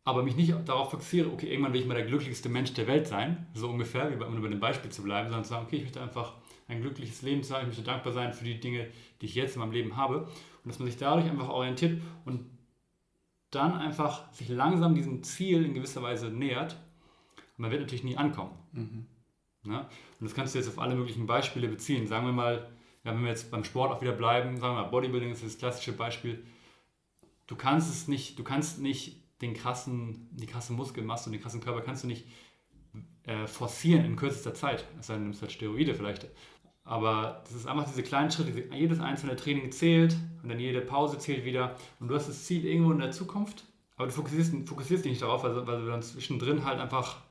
A: aber mich nicht darauf fixiere, okay, irgendwann will ich mal der glücklichste Mensch der Welt sein, so ungefähr, wie bei, um bei dem Beispiel zu bleiben, sondern zu sagen, okay, ich möchte einfach ein glückliches Leben haben. Ich möchte dankbar sein für die Dinge, die ich jetzt in meinem Leben habe. Und dass man sich dadurch einfach orientiert und dann einfach sich langsam diesem Ziel in gewisser Weise nähert. Und man wird natürlich nie ankommen. Mhm. Ja? Und das kannst du jetzt auf alle möglichen Beispiele beziehen. Sagen wir mal, ja, wenn wir jetzt beim Sport auch wieder bleiben, sagen wir mal, Bodybuilding ist das klassische Beispiel. Du kannst es nicht, du kannst nicht den krassen, die krasse Muskelmasse und den krassen Körper kannst du nicht äh, forcieren in kürzester Zeit. Es sei denn, du nimmst halt Steroide vielleicht. Aber das ist einfach diese kleinen Schritte, jedes einzelne Training zählt und dann jede Pause zählt wieder. Und du hast das Ziel irgendwo in der Zukunft, aber du fokussierst, fokussierst dich nicht darauf, weil, weil du dann zwischendrin halt einfach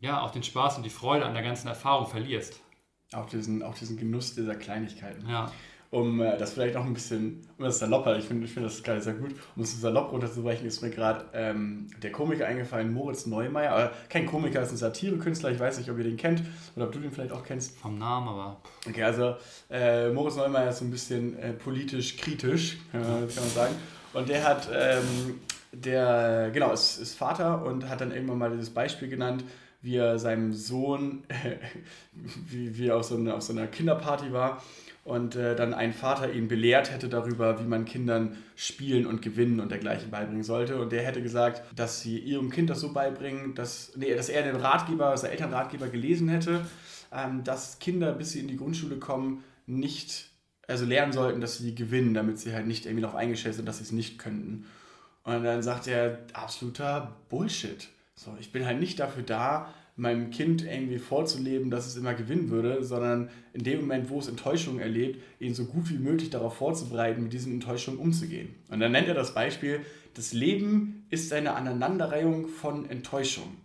A: ja, auch den Spaß und die Freude an der ganzen Erfahrung verlierst.
B: Auch diesen, auch diesen Genuss dieser Kleinigkeiten.
A: Ja
B: um äh, das vielleicht auch ein bisschen, um das salopper, ich finde ich find das gerade sehr gut, um es salopp runterzubrechen, ist mir gerade ähm, der Komiker eingefallen, Moritz Neumeier, aber kein Komiker, ist ein Satirekünstler, ich weiß nicht, ob ihr den kennt oder ob du den vielleicht auch kennst.
A: Vom Namen, aber...
B: Okay, also äh, Moritz Neumeier ist so ein bisschen äh, politisch kritisch, kann man sagen, und der hat, ähm, der, genau, ist, ist Vater und hat dann irgendwann mal dieses Beispiel genannt, wie er seinem Sohn, wie, wie er auf so, eine, auf so einer Kinderparty war und äh, dann ein Vater ihn belehrt hätte darüber, wie man Kindern spielen und gewinnen und dergleichen beibringen sollte. Und der hätte gesagt, dass sie ihrem Kind das so beibringen, dass, nee, dass er den Ratgeber, also Elternratgeber gelesen hätte, ähm, dass Kinder, bis sie in die Grundschule kommen, nicht, also lernen sollten, dass sie gewinnen, damit sie halt nicht irgendwie noch eingestellt sind, dass sie es nicht könnten. Und dann sagt er, absoluter Bullshit. So, ich bin halt nicht dafür da, meinem Kind irgendwie vorzuleben, dass es immer gewinnen würde, sondern in dem Moment, wo es Enttäuschungen erlebt, ihn so gut wie möglich darauf vorzubereiten, mit diesen Enttäuschungen umzugehen. Und dann nennt er das Beispiel, das Leben ist eine Aneinanderreihung von Enttäuschungen.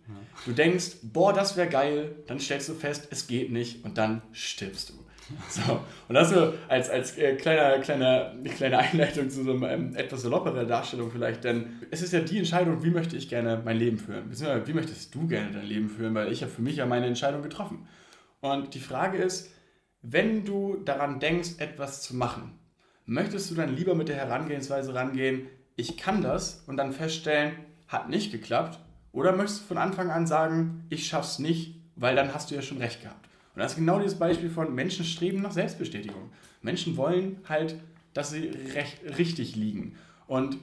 B: Du denkst, boah, das wäre geil, dann stellst du fest, es geht nicht und dann stirbst du. So, und das so als, als äh, kleiner, kleiner, kleine Einleitung zu so einer ähm, etwas lockeren Darstellung vielleicht, denn es ist ja die Entscheidung, wie möchte ich gerne mein Leben führen, beziehungsweise wie möchtest du gerne dein Leben führen, weil ich habe für mich ja meine Entscheidung getroffen. Und die Frage ist, wenn du daran denkst, etwas zu machen, möchtest du dann lieber mit der Herangehensweise rangehen, ich kann das und dann feststellen, hat nicht geklappt, oder möchtest du von Anfang an sagen, ich schaff's nicht, weil dann hast du ja schon recht gehabt. Und das ist genau dieses Beispiel von Menschen streben nach Selbstbestätigung. Menschen wollen halt, dass sie recht, richtig liegen. Und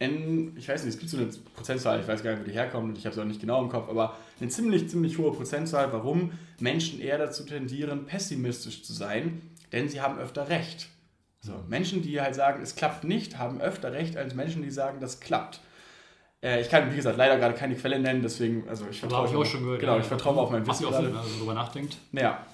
B: in, ich weiß nicht, es gibt so eine Prozentzahl, ich weiß gar nicht, wo die herkommt und ich habe es auch nicht genau im Kopf, aber eine ziemlich, ziemlich hohe Prozentzahl, warum Menschen eher dazu tendieren, pessimistisch zu sein, denn sie haben öfter recht. So, Menschen, die halt sagen, es klappt nicht, haben öfter recht als Menschen, die sagen, das klappt. Äh, ich kann, wie gesagt, leider gerade keine Quelle nennen, deswegen, also ich vertraue.
A: ich auch schon gehört.
B: Genau, ich vertraue auf mein
A: Wissen. Auch Sinn, wenn man darüber nachdenkt.
B: Ja.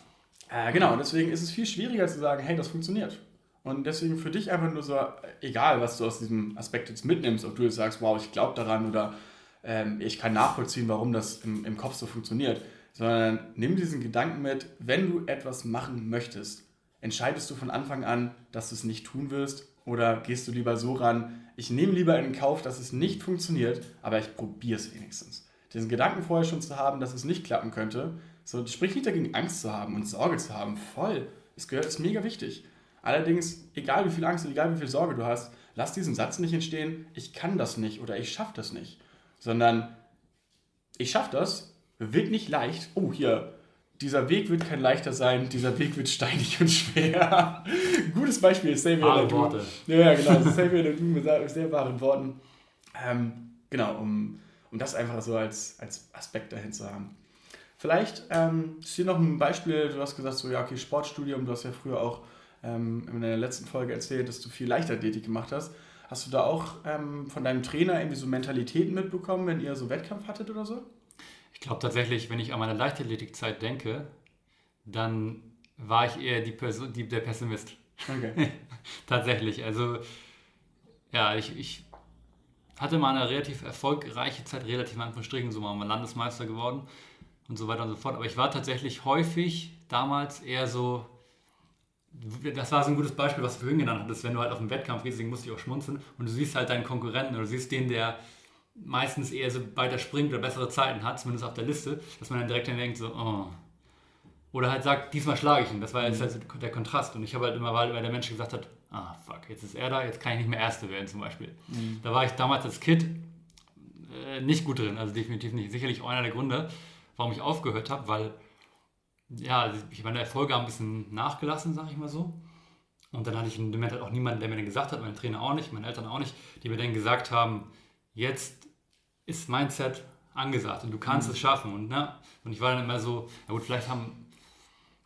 B: Äh, genau, deswegen ist es viel schwieriger zu sagen, hey, das funktioniert. Und deswegen für dich einfach nur so, egal was du aus diesem Aspekt jetzt mitnimmst, ob du jetzt sagst, wow, ich glaube daran oder ähm, ich kann nachvollziehen, warum das im, im Kopf so funktioniert, sondern nimm diesen Gedanken mit, wenn du etwas machen möchtest, entscheidest du von Anfang an, dass du es nicht tun wirst oder gehst du lieber so ran, ich nehme lieber in Kauf, dass es nicht funktioniert, aber ich probiere es wenigstens. Diesen Gedanken vorher schon zu haben, dass es nicht klappen könnte, so, sprich nicht dagegen, Angst zu haben und Sorge zu haben, voll. Es gehört, ist mega wichtig. Allerdings, egal wie viel Angst und egal wie viel Sorge du hast, lass diesen Satz nicht entstehen, ich kann das nicht oder ich schaffe das nicht, sondern ich schaffe das, wird nicht leicht. Oh, hier, dieser Weg wird kein leichter sein, dieser Weg wird steinig und schwer. Gutes Beispiel, Xavier
A: Wahre Worte.
B: Ja, genau, Xavier Ledoux mit sehr wahren Worten. Ähm, genau, um, um das einfach so als, als Aspekt dahin zu haben. Vielleicht ähm, ist hier noch ein Beispiel, du hast gesagt, so ja, okay, Sportstudium, du hast ja früher auch ähm, in der letzten Folge erzählt, dass du viel Leichtathletik gemacht hast. Hast du da auch ähm, von deinem Trainer irgendwie so Mentalitäten mitbekommen, wenn ihr so Wettkampf hattet oder so?
A: Ich glaube tatsächlich, wenn ich an meine Leichtathletikzeit denke, dann war ich eher die Person, die, der Pessimist. Okay. tatsächlich. Also, ja, ich, ich hatte mal eine relativ erfolgreiche Zeit, relativ in Anführungsstrichen, so mal Landesmeister geworden und so weiter und so fort. Aber ich war tatsächlich häufig damals eher so, das war so ein gutes Beispiel, was du vorhin genannt hattest, wenn du halt auf den Wettkampf gehst, deswegen musst du auch schmunzeln und du siehst halt deinen Konkurrenten oder du siehst den, der meistens eher so weiter springt oder bessere Zeiten hat, zumindest auf der Liste, dass man dann direkt dann denkt so, oh. Oder halt sagt, diesmal schlage ich ihn. Das war jetzt mhm. halt der Kontrast. Und ich habe halt immer, weil der Mensch gesagt hat, ah fuck, jetzt ist er da, jetzt kann ich nicht mehr Erste werden zum Beispiel. Mhm. Da war ich damals als Kind äh, nicht gut drin, also definitiv nicht. Sicherlich auch einer der Gründe, warum ich aufgehört habe, weil ja, ich meine Erfolge haben ein bisschen nachgelassen, sage ich mal so. Und dann hatte ich im Moment halt auch niemanden, der mir dann gesagt hat, mein Trainer auch nicht, meine Eltern auch nicht, die mir dann gesagt haben, jetzt ist Mindset angesagt und du kannst mhm. es schaffen. Und, ne? und ich war dann immer so, ja gut, vielleicht haben,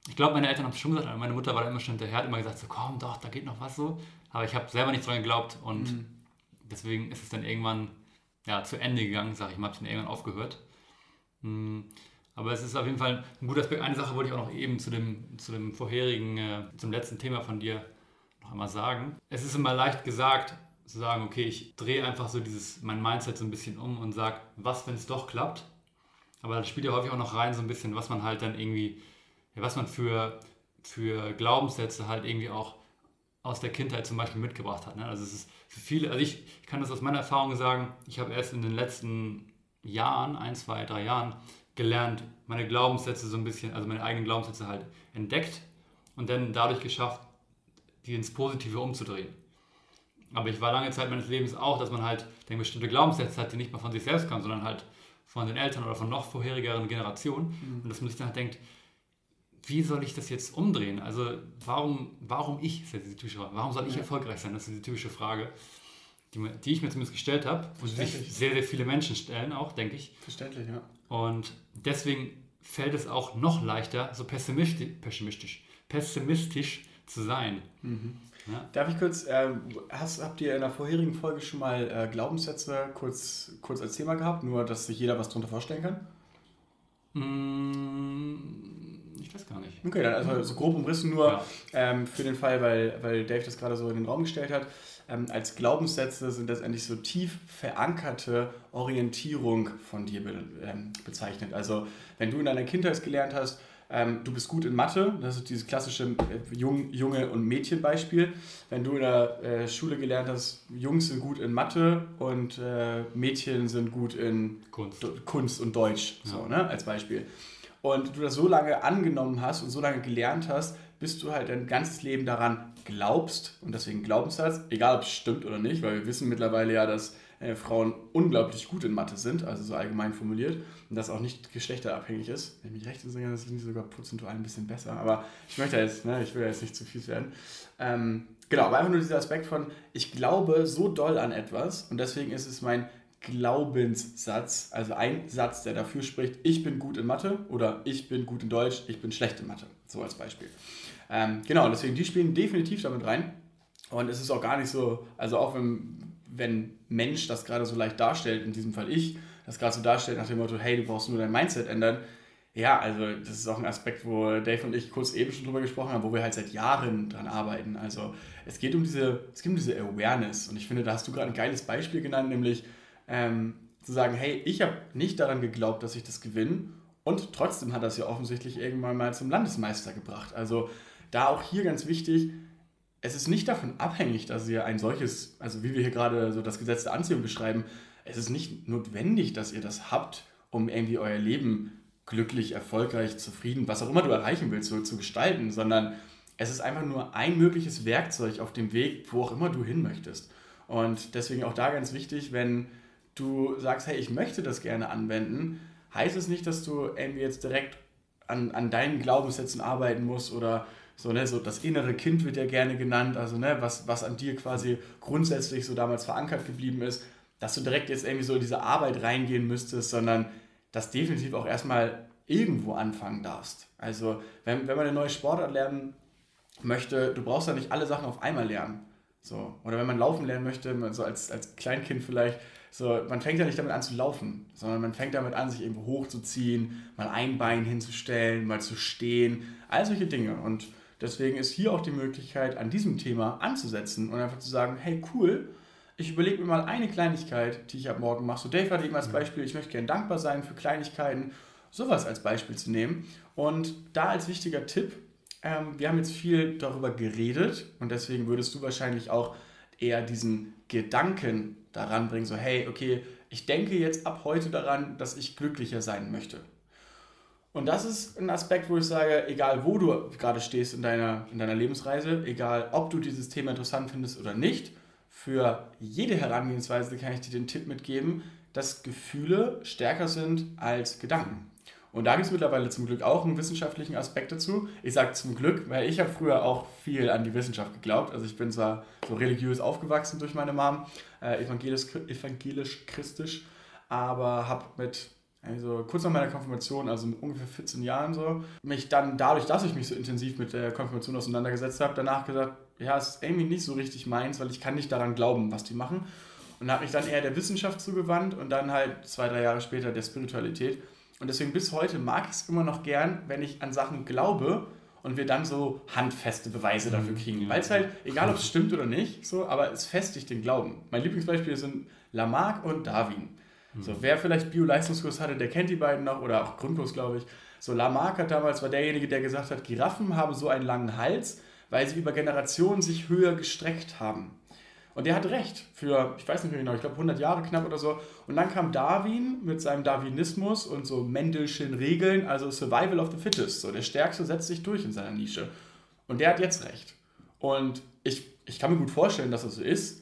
A: ich glaube, meine Eltern haben es schon gesagt, aber meine Mutter war da immer schon hinterher, hat immer gesagt, so komm doch, da geht noch was so. Aber ich habe selber nicht dran geglaubt und mhm. deswegen ist es dann irgendwann ja, zu Ende gegangen, sage ich mal, habe dann irgendwann aufgehört. Mhm. Aber es ist auf jeden Fall ein guter Aspekt. Eine Sache wollte ich auch noch eben zu dem, zu dem vorherigen, äh, zum letzten Thema von dir noch einmal sagen. Es ist immer leicht gesagt, zu sagen, okay, ich drehe einfach so dieses, mein Mindset so ein bisschen um und sage, was, wenn es doch klappt? Aber das spielt ja häufig auch noch rein, so ein bisschen, was man halt dann irgendwie, ja, was man für, für Glaubenssätze halt irgendwie auch aus der Kindheit zum Beispiel mitgebracht hat. Ne? Also es ist für viele, also ich, ich kann das aus meiner Erfahrung sagen, ich habe erst in den letzten Jahren, ein, zwei, drei Jahren, gelernt, meine Glaubenssätze so ein bisschen, also meine eigenen Glaubenssätze halt entdeckt und dann dadurch geschafft, die ins Positive umzudrehen. Aber ich war lange Zeit meines Lebens auch, dass man halt denke, bestimmte Glaubenssätze hat, die nicht mal von sich selbst kamen, sondern halt von den Eltern oder von noch vorherigeren Generationen. Mhm. Und dass man sich dann halt denkt, wie soll ich das jetzt umdrehen? Also warum, warum ich, ist ja diese typische Frage, warum soll ich ja. erfolgreich sein? Das ist diese typische Frage, die, die ich mir zumindest gestellt habe und die sich sehr, sehr viele Menschen stellen auch, denke ich.
B: Verständlich, ja.
A: Und deswegen fällt es auch noch leichter, so pessimistisch, pessimistisch, pessimistisch zu sein.
B: Mhm. Ja. Darf ich kurz, äh, hast, habt ihr in der vorherigen Folge schon mal äh, Glaubenssätze kurz, kurz als Thema gehabt, nur dass sich jeder was darunter vorstellen kann?
A: Mm, ich weiß gar nicht.
B: Okay, dann also so grob umrissen nur ja. ähm, für den Fall, weil, weil Dave das gerade so in den Raum gestellt hat. Ähm, als Glaubenssätze sind das eigentlich so tief verankerte Orientierung von dir be ähm, bezeichnet. Also wenn du in deiner Kindheit gelernt hast, ähm, du bist gut in Mathe, das ist dieses klassische äh, Jung, Junge- und Mädchenbeispiel. Wenn du in der äh, Schule gelernt hast, Jungs sind gut in Mathe und äh, Mädchen sind gut in Kunst, Kunst und Deutsch, ja. so, ne, als Beispiel. Und du das so lange angenommen hast und so lange gelernt hast, bis du halt dein ganzes Leben daran glaubst und deswegen Glaubenssatz, egal ob es stimmt oder nicht, weil wir wissen mittlerweile ja, dass äh, Frauen unglaublich gut in Mathe sind, also so allgemein formuliert, und das auch nicht geschlechterabhängig ist. Wenn ich mich recht entsinne, sind die sogar prozentual ein bisschen besser, aber ich möchte jetzt, ne, ich will jetzt nicht zu viel werden. Ähm, genau, aber einfach nur dieser Aspekt von, ich glaube so doll an etwas und deswegen ist es mein Glaubenssatz, also ein Satz, der dafür spricht, ich bin gut in Mathe oder ich bin gut in Deutsch, ich bin schlecht in Mathe, so als Beispiel. Ähm, genau, deswegen, die spielen definitiv damit rein. Und es ist auch gar nicht so, also auch wenn, wenn Mensch das gerade so leicht darstellt, in diesem Fall ich, das gerade so darstellt nach dem Motto, hey, du brauchst nur dein Mindset ändern. Ja, also das ist auch ein Aspekt, wo Dave und ich kurz eben schon drüber gesprochen haben, wo wir halt seit Jahren dran arbeiten. Also es geht um diese, es geht um diese Awareness. Und ich finde, da hast du gerade ein geiles Beispiel genannt, nämlich ähm, zu sagen, hey, ich habe nicht daran geglaubt, dass ich das gewinne. Und trotzdem hat das ja offensichtlich irgendwann mal zum Landesmeister gebracht. Also da auch hier ganz wichtig, es ist nicht davon abhängig, dass ihr ein solches, also wie wir hier gerade so das Gesetz der Anziehung beschreiben, es ist nicht notwendig, dass ihr das habt, um irgendwie euer Leben glücklich, erfolgreich, zufrieden, was auch immer du erreichen willst, so zu gestalten, sondern es ist einfach nur ein mögliches Werkzeug auf dem Weg, wo auch immer du hin möchtest. Und deswegen auch da ganz wichtig, wenn du sagst, hey, ich möchte das gerne anwenden, heißt es nicht, dass du irgendwie jetzt direkt an, an deinen Glaubenssätzen arbeiten musst oder so, ne, so das innere Kind wird ja gerne genannt, also ne, was, was an dir quasi grundsätzlich so damals verankert geblieben ist, dass du direkt jetzt irgendwie so in diese Arbeit reingehen müsstest, sondern dass definitiv auch erstmal irgendwo anfangen darfst. Also, wenn, wenn man eine neue Sportart lernen möchte, du brauchst ja nicht alle Sachen auf einmal lernen. So. Oder wenn man laufen lernen möchte, so als, als Kleinkind vielleicht, so, man fängt ja nicht damit an zu laufen, sondern man fängt damit an, sich irgendwo hochzuziehen, mal ein Bein hinzustellen, mal zu stehen, all solche Dinge. Und Deswegen ist hier auch die Möglichkeit, an diesem Thema anzusetzen und einfach zu sagen, hey cool, ich überlege mir mal eine Kleinigkeit, die ich ab morgen mache. So Dave hatte eben als Beispiel, ich möchte gerne dankbar sein für Kleinigkeiten, sowas als Beispiel zu nehmen. Und da als wichtiger Tipp, ähm, wir haben jetzt viel darüber geredet und deswegen würdest du wahrscheinlich auch eher diesen Gedanken daran bringen, so hey, okay, ich denke jetzt ab heute daran, dass ich glücklicher sein möchte. Und das ist ein Aspekt, wo ich sage, egal wo du gerade stehst in deiner, in deiner Lebensreise, egal ob du dieses Thema interessant findest oder nicht, für jede Herangehensweise kann ich dir den Tipp mitgeben, dass Gefühle stärker sind als Gedanken. Und da gibt es mittlerweile zum Glück auch einen wissenschaftlichen Aspekt dazu. Ich sage zum Glück, weil ich habe früher auch viel an die Wissenschaft geglaubt. Also ich bin zwar so religiös aufgewachsen durch meine Mom, äh, evangelisch-christisch, aber habe mit also kurz nach meiner Konfirmation, also mit ungefähr 14 Jahren so, mich dann dadurch, dass ich mich so intensiv mit der Konfirmation auseinandergesetzt habe, danach gesagt, ja, es ist irgendwie nicht so richtig meins, weil ich kann nicht daran glauben, was die machen. Und habe mich dann eher der Wissenschaft zugewandt und dann halt zwei, drei Jahre später der Spiritualität. Und deswegen bis heute mag ich es immer noch gern, wenn ich an Sachen glaube und wir dann so handfeste Beweise mhm. dafür kriegen. Weil es halt, egal ob es stimmt oder nicht, so, aber es festigt den Glauben. Mein Lieblingsbeispiel sind Lamarck und Darwin. So, wer vielleicht Bio-Leistungskurs hatte, der kennt die beiden noch oder auch Grundkurs, glaube ich. So, Lamarck hat damals war derjenige, der gesagt hat, Giraffen haben so einen langen Hals, weil sie über Generationen sich höher gestreckt haben. Und der hat recht, für, ich weiß nicht mehr genau, ich glaube 100 Jahre knapp oder so. Und dann kam Darwin mit seinem Darwinismus und so Mendelschen Regeln, also Survival of the Fittest. So, der Stärkste setzt sich durch in seiner Nische. Und der hat jetzt recht. Und ich, ich kann mir gut vorstellen, dass das so ist.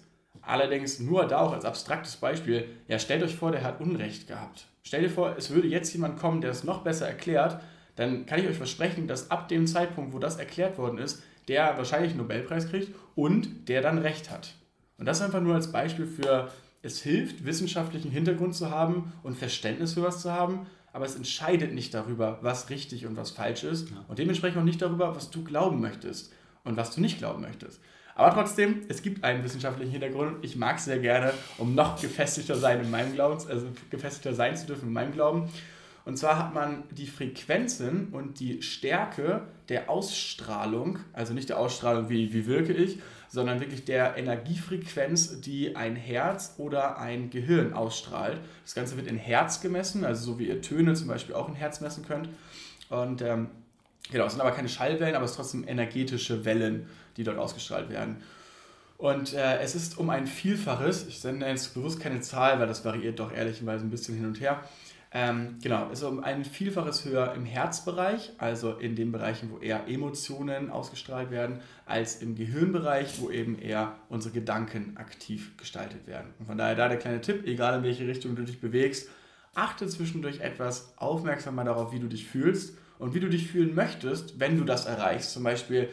B: Allerdings nur da auch als abstraktes Beispiel, ja, stellt euch vor, der hat Unrecht gehabt. Stell dir vor, es würde jetzt jemand kommen, der es noch besser erklärt, dann kann ich euch versprechen, dass ab dem Zeitpunkt, wo das erklärt worden ist, der wahrscheinlich einen Nobelpreis kriegt und der dann recht hat. Und das einfach nur als Beispiel für, es hilft, wissenschaftlichen Hintergrund zu haben und Verständnis für was zu haben, aber es entscheidet nicht darüber, was richtig und was falsch ist ja. und dementsprechend auch nicht darüber, was du glauben möchtest und was du nicht glauben möchtest. Aber trotzdem, es gibt einen wissenschaftlichen Hintergrund. Ich mag es sehr gerne, um noch gefestigter sein in meinem Glauben, also gefestigter sein zu dürfen in meinem Glauben. Und zwar hat man die Frequenzen und die Stärke der Ausstrahlung, also nicht der Ausstrahlung, wie, wie wirke ich, sondern wirklich der Energiefrequenz, die ein Herz oder ein Gehirn ausstrahlt. Das Ganze wird in Herz gemessen, also so wie ihr Töne zum Beispiel auch in Herz messen könnt. Und ähm, genau, es sind aber keine Schallwellen, aber es sind trotzdem energetische Wellen, die dort ausgestrahlt werden. Und äh, es ist um ein Vielfaches, ich nenne jetzt bewusst keine Zahl, weil das variiert doch ehrlicherweise ein bisschen hin und her, ähm, genau, also um ein Vielfaches höher im Herzbereich, also in den Bereichen, wo eher Emotionen ausgestrahlt werden, als im Gehirnbereich, wo eben eher unsere Gedanken aktiv gestaltet werden. Und von daher da der kleine Tipp, egal in welche Richtung du dich bewegst, achte zwischendurch etwas aufmerksamer darauf, wie du dich fühlst und wie du dich fühlen möchtest, wenn du das erreichst. Zum Beispiel,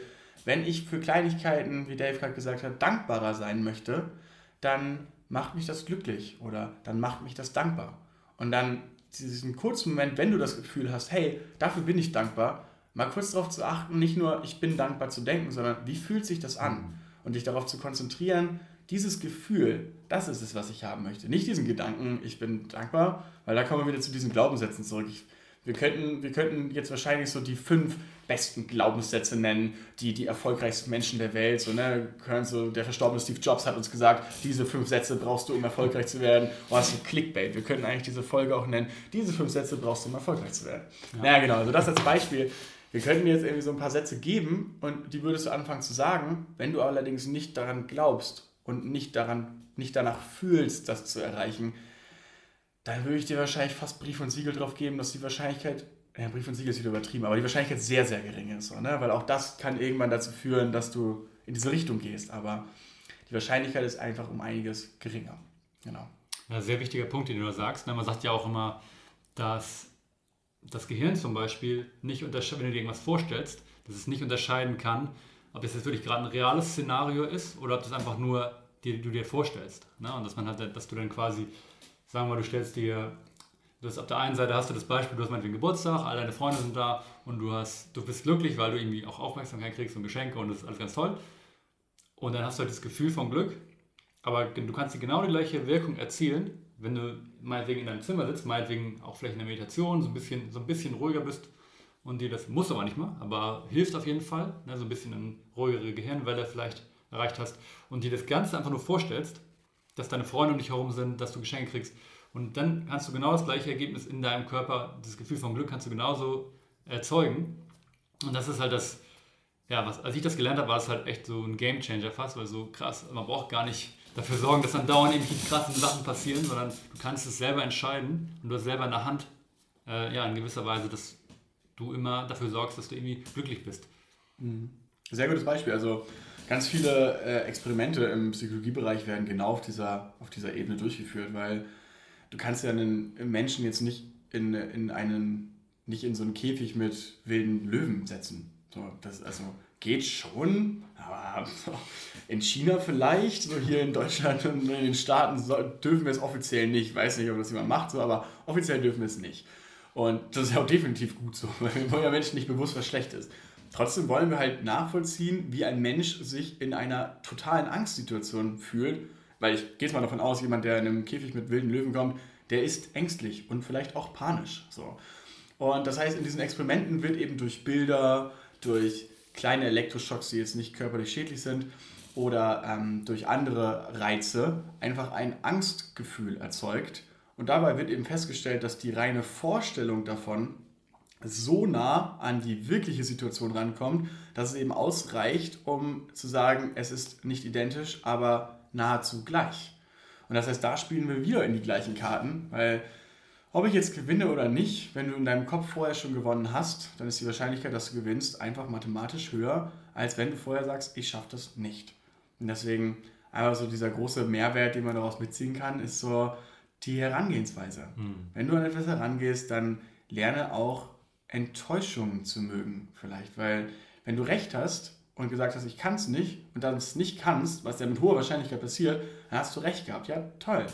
B: wenn ich für Kleinigkeiten, wie Dave gerade gesagt hat, dankbarer sein möchte, dann macht mich das glücklich oder dann macht mich das dankbar. Und dann diesen kurzen Moment, wenn du das Gefühl hast, hey, dafür bin ich dankbar, mal kurz darauf zu achten, nicht nur ich bin dankbar zu denken, sondern wie fühlt sich das an? Und dich darauf zu konzentrieren, dieses Gefühl, das ist es, was ich haben möchte. Nicht diesen Gedanken, ich bin dankbar, weil da kommen wir wieder zu diesen Glaubenssätzen zurück. Ich wir könnten, wir könnten jetzt wahrscheinlich so die fünf besten Glaubenssätze nennen, die die erfolgreichsten Menschen der Welt, so, ne, können so, der verstorbene Steve Jobs hat uns gesagt, diese fünf Sätze brauchst du, um erfolgreich zu werden. Oh, das ist ein Clickbait. Wir könnten eigentlich diese Folge auch nennen, diese fünf Sätze brauchst du, um erfolgreich zu werden. Ja. Naja, genau, also das als Beispiel. Wir könnten jetzt irgendwie so ein paar Sätze geben und die würdest du anfangen zu sagen, wenn du allerdings nicht daran glaubst und nicht, daran, nicht danach fühlst, das zu erreichen, dann würde ich dir wahrscheinlich fast Brief und Siegel drauf geben, dass die Wahrscheinlichkeit, ja, Brief und Siegel ist wieder übertrieben, aber die Wahrscheinlichkeit sehr, sehr gering ist. So, ne? Weil auch das kann irgendwann dazu führen, dass du in diese Richtung gehst. Aber die Wahrscheinlichkeit ist einfach um einiges geringer. Genau.
A: Ja, sehr wichtiger Punkt, den du da sagst. Ne? Man sagt ja auch immer, dass das Gehirn zum Beispiel nicht unterscheiden, wenn du dir irgendwas vorstellst, dass es nicht unterscheiden kann, ob das jetzt wirklich gerade ein reales Szenario ist oder ob das einfach nur die, du dir vorstellst. Ne? Und dass man halt, dass du dann quasi sagen wir mal, du stellst dir, du hast auf der einen Seite hast du das Beispiel, du hast meinetwegen Geburtstag, all deine Freunde sind da und du hast, du bist glücklich, weil du irgendwie auch Aufmerksamkeit kriegst und Geschenke und das ist alles ganz toll. Und dann hast du halt das Gefühl von Glück, aber du kannst dir genau die gleiche Wirkung erzielen, wenn du meinetwegen in deinem Zimmer sitzt, meinetwegen auch vielleicht in der Meditation, so ein bisschen, so ein bisschen ruhiger bist und dir das, muss aber nicht mal, aber hilft auf jeden Fall, ne, so ein bisschen eine ruhigere Gehirnwelle vielleicht erreicht hast und dir das Ganze einfach nur vorstellst dass deine Freunde um dich herum sind, dass du Geschenke kriegst. Und dann kannst du genau das gleiche Ergebnis in deinem Körper, das Gefühl von Glück kannst du genauso erzeugen. Und das ist halt das, ja, was, als ich das gelernt habe, war es halt echt so ein Game Changer fast, weil so krass, man braucht gar nicht dafür sorgen, dass dann dauernd irgendwelche krassen Sachen passieren, sondern du kannst es selber entscheiden und du hast selber in der Hand, äh, ja, in gewisser Weise, dass du immer dafür sorgst, dass du irgendwie glücklich bist.
B: Mhm. Sehr gutes Beispiel. Also ganz viele äh, Experimente im Psychologiebereich werden genau auf dieser, auf dieser Ebene durchgeführt, weil du kannst ja einen Menschen jetzt nicht in, in einen, nicht in so einen Käfig mit wilden Löwen setzen. So, das also geht schon, aber in China vielleicht, so hier in Deutschland und in den Staaten dürfen wir es offiziell nicht. Ich weiß nicht, ob das jemand macht, so, aber offiziell dürfen wir es nicht. Und das ist ja auch definitiv gut so, weil wir wollen ja Menschen nicht bewusst, was schlecht ist. Trotzdem wollen wir halt nachvollziehen, wie ein Mensch sich in einer totalen Angstsituation fühlt. Weil ich gehe jetzt mal davon aus, jemand, der in einem Käfig mit wilden Löwen kommt, der ist ängstlich und vielleicht auch panisch. So. Und das heißt, in diesen Experimenten wird eben durch Bilder, durch kleine Elektroschocks, die jetzt nicht körperlich schädlich sind, oder ähm, durch andere Reize einfach ein Angstgefühl erzeugt. Und dabei wird eben festgestellt, dass die reine Vorstellung davon so nah an die wirkliche Situation rankommt, dass es eben ausreicht, um zu sagen, es ist nicht identisch, aber nahezu gleich. Und das heißt, da spielen wir wieder in die gleichen Karten, weil ob ich jetzt gewinne oder nicht, wenn du in deinem Kopf vorher schon gewonnen hast, dann ist die Wahrscheinlichkeit, dass du gewinnst, einfach mathematisch höher, als wenn du vorher sagst, ich schaffe das nicht. Und deswegen einfach so dieser große Mehrwert, den man daraus mitziehen kann, ist so die Herangehensweise. Hm. Wenn du an etwas herangehst, dann lerne auch Enttäuschungen zu mögen, vielleicht. Weil, wenn du recht hast und gesagt hast, ich kann es nicht und dann es nicht kannst, was ja mit hoher Wahrscheinlichkeit passiert, dann hast du recht gehabt. Ja, toll.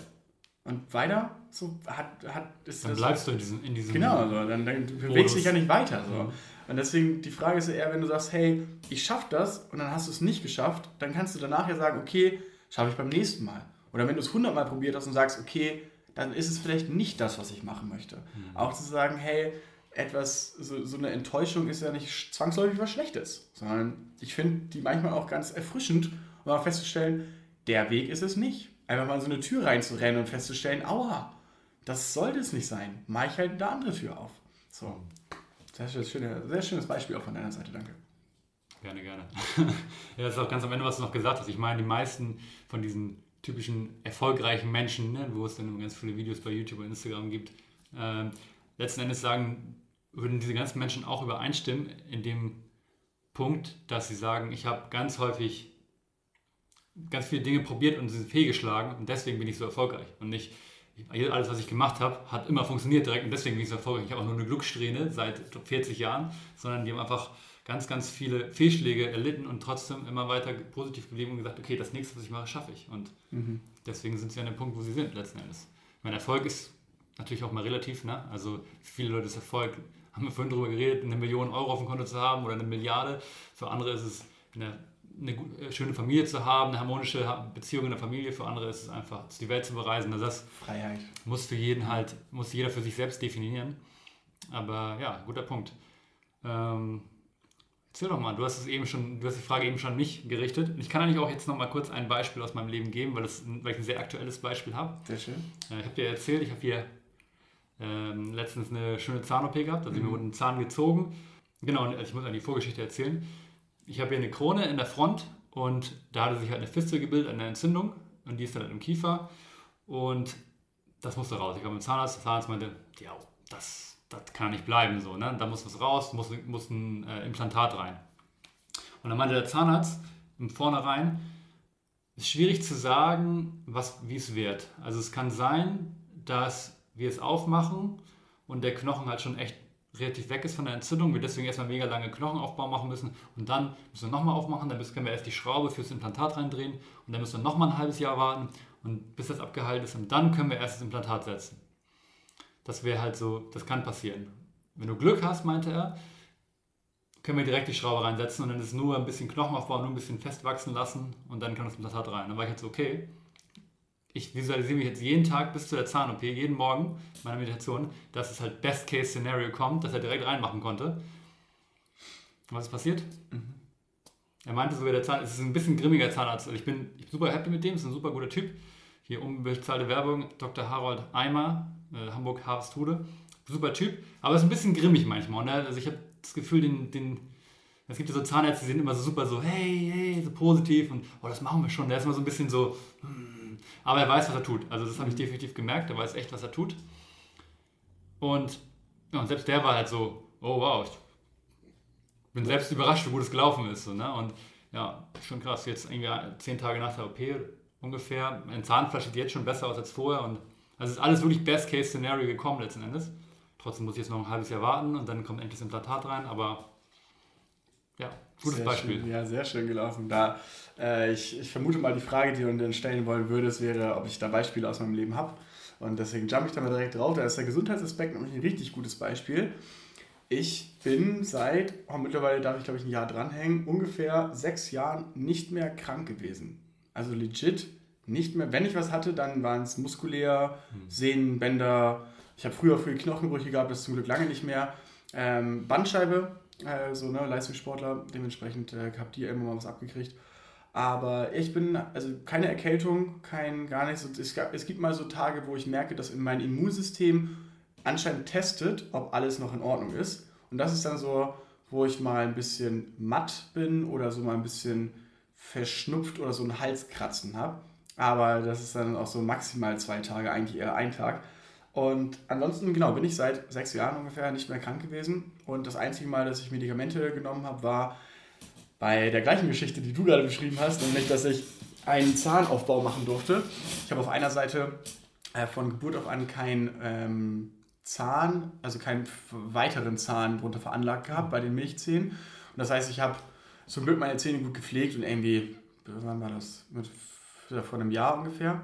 B: Und weiter, so hat, hat
A: ist Dann bleibst so, du in diesem, in diesem
B: Genau, so, dann, dann du bewegst dich ja nicht weiter. So. Und deswegen, die Frage ist ja eher, wenn du sagst, hey, ich schaffe das und dann hast du es nicht geschafft, dann kannst du danach ja sagen, okay, schaffe ich beim nächsten Mal. Oder wenn du es hundertmal probiert hast und sagst, okay, dann ist es vielleicht nicht das, was ich machen möchte. Mhm. Auch zu sagen, hey, etwas, so, so eine Enttäuschung ist ja nicht zwangsläufig was Schlechtes, sondern ich finde die manchmal auch ganz erfrischend, um mal festzustellen, der Weg ist es nicht. Einfach mal in so eine Tür reinzurennen und festzustellen, aua, das sollte es nicht sein. Mach ich halt eine andere Tür auf. So. Sehr, schöne, sehr schönes Beispiel auch von deiner Seite, danke.
A: Gerne, gerne. ja, das ist auch ganz am Ende, was du noch gesagt hast. Ich meine, die meisten von diesen typischen erfolgreichen Menschen, ne, wo es dann ganz viele Videos bei YouTube und Instagram gibt, äh, letzten Endes sagen, würden diese ganzen Menschen auch übereinstimmen in dem Punkt, dass sie sagen, ich habe ganz häufig ganz viele Dinge probiert und sind fehlgeschlagen und deswegen bin ich so erfolgreich. Und nicht alles, was ich gemacht habe, hat immer funktioniert direkt und deswegen bin ich so erfolgreich. Ich habe auch nur eine Glückssträhne seit 40 Jahren, sondern die haben einfach ganz, ganz viele Fehlschläge erlitten und trotzdem immer weiter positiv geblieben und gesagt, okay, das nächste, was ich mache, schaffe ich. Und mhm. deswegen sind sie an dem Punkt, wo sie sind letzten Endes. Mein Erfolg ist natürlich auch mal relativ, ne? Also viele Leute ist Erfolg, haben wir vorhin darüber geredet, eine Million Euro auf dem Konto zu haben oder eine Milliarde. Für andere ist es eine, eine äh, schöne Familie zu haben, eine harmonische Beziehung in der Familie. Für andere ist es einfach, die Welt zu bereisen. Also das
B: Freiheit.
A: muss für jeden halt, muss jeder für sich selbst definieren. Aber ja, guter Punkt. Ähm, Erzähl doch mal, du hast es eben schon, du hast die Frage eben schon an mich gerichtet. Ich kann eigentlich auch jetzt noch mal kurz ein Beispiel aus meinem Leben geben, weil, das, weil ich ein sehr aktuelles Beispiel habe.
B: Sehr schön.
A: Äh, ich habe dir erzählt, ich habe hier ähm, letztens eine schöne Zahn-OP gehabt, also mhm. mir wurde ein Zahn gezogen. Genau, also ich muss an die Vorgeschichte erzählen. Ich habe hier eine Krone in der Front und da hatte sich halt eine Fistel gebildet, eine Entzündung und die ist dann halt im Kiefer und das musste raus. Ich war mit dem Zahnarzt, der Zahnarzt meinte, ja, das das kann nicht bleiben so, ne? Da muss was raus, muss, muss ein äh, Implantat rein. Und dann meinte der Zahnarzt im Vornherein, es ist schwierig zu sagen, was, wie es wird. Also es kann sein, dass wir es aufmachen und der Knochen halt schon echt relativ weg ist von der Entzündung, wir deswegen erstmal mega lange Knochenaufbau machen müssen und dann müssen wir nochmal aufmachen, dann können wir erst die Schraube fürs Implantat reindrehen und dann müssen wir nochmal ein halbes Jahr warten und bis das abgeheilt ist und dann können wir erst das Implantat setzen. Das wäre halt so, das kann passieren. Wenn du Glück hast, meinte er, können wir direkt die Schraube reinsetzen und dann ist nur ein bisschen Knochenaufbau, nur ein bisschen festwachsen lassen und dann kann das Implantat rein. Dann war ich jetzt so, okay, ich visualisiere mich jetzt jeden Tag bis zu der Zahn-OP, jeden Morgen meiner Meditation, dass es halt Best-Case-Szenario kommt, dass er direkt reinmachen konnte. Was ist passiert? Mhm. Er meinte sogar, der Zahnarzt, es ist ein bisschen grimmiger Zahnarzt. Also ich bin super happy mit dem, ist ein super guter Typ. Hier unbezahlte Werbung, Dr. Harold Eimer, äh, Hamburg Harvestude. Super Typ, aber ist ein bisschen grimmig manchmal. Ne? Also ich habe das Gefühl, den, den, es gibt ja so Zahnärzte, die sind immer so super so, hey, hey, so positiv und oh, das machen wir schon. Der ist immer so ein bisschen so, hm. Aber er weiß, was er tut. Also das habe ich definitiv gemerkt, er weiß echt, was er tut. Und, ja, und selbst der war halt so, oh wow, ich bin selbst überrascht, wie gut es gelaufen ist. So, ne? Und ja, schon krass. Jetzt irgendwie zehn Tage nach der OP ungefähr. Mein Zahnfleisch sieht jetzt schon besser aus als vorher und also ist alles wirklich Best-Case-Szenario gekommen letzten Endes. Trotzdem muss ich jetzt noch ein halbes Jahr warten und dann kommt endlich das Implantat rein, aber ja, gutes
B: sehr
A: Beispiel.
B: Schön, ja, sehr schön gelaufen. Da, äh, ich, ich vermute mal, die Frage, die du dann stellen wollen würdest, wäre, ob ich da Beispiele aus meinem Leben habe. Und deswegen jump ich da mal direkt drauf. Da ist der Gesundheitsaspekt nämlich ein richtig gutes Beispiel. Ich bin seit, oh, mittlerweile darf ich glaube ich ein Jahr dranhängen, ungefähr sechs Jahren nicht mehr krank gewesen. Also legit nicht mehr, wenn ich was hatte, dann waren es muskulär, mhm. Sehnen, Bänder. Ich habe früher früh Knochenbrüche gehabt, das zum Glück lange nicht mehr. Ähm, Bandscheibe, äh, so ne, Leistungssportler, dementsprechend äh, habt ihr immer mal was abgekriegt. Aber ich bin, also keine Erkältung, kein gar nichts. Es, es gibt mal so Tage, wo ich merke, dass mein Immunsystem anscheinend testet, ob alles noch in Ordnung ist. Und das ist dann so, wo ich mal ein bisschen matt bin oder so mal ein bisschen verschnupft oder so ein Halskratzen habe. Aber das ist dann auch so maximal zwei Tage, eigentlich eher ein Tag. Und ansonsten, genau, bin ich seit sechs Jahren ungefähr nicht mehr krank gewesen. Und das einzige Mal, dass ich Medikamente genommen habe, war bei der gleichen Geschichte, die du gerade beschrieben hast, nämlich, dass ich einen Zahnaufbau machen durfte. Ich habe auf einer Seite äh, von Geburt auf an kein, ähm, Zahn, also keinen weiteren Zahn drunter veranlagt gehabt bei den Milchzähnen. Und das heißt, ich habe zum Glück meine Zähne gut gepflegt und irgendwie, wann war das? Mit, vor einem Jahr ungefähr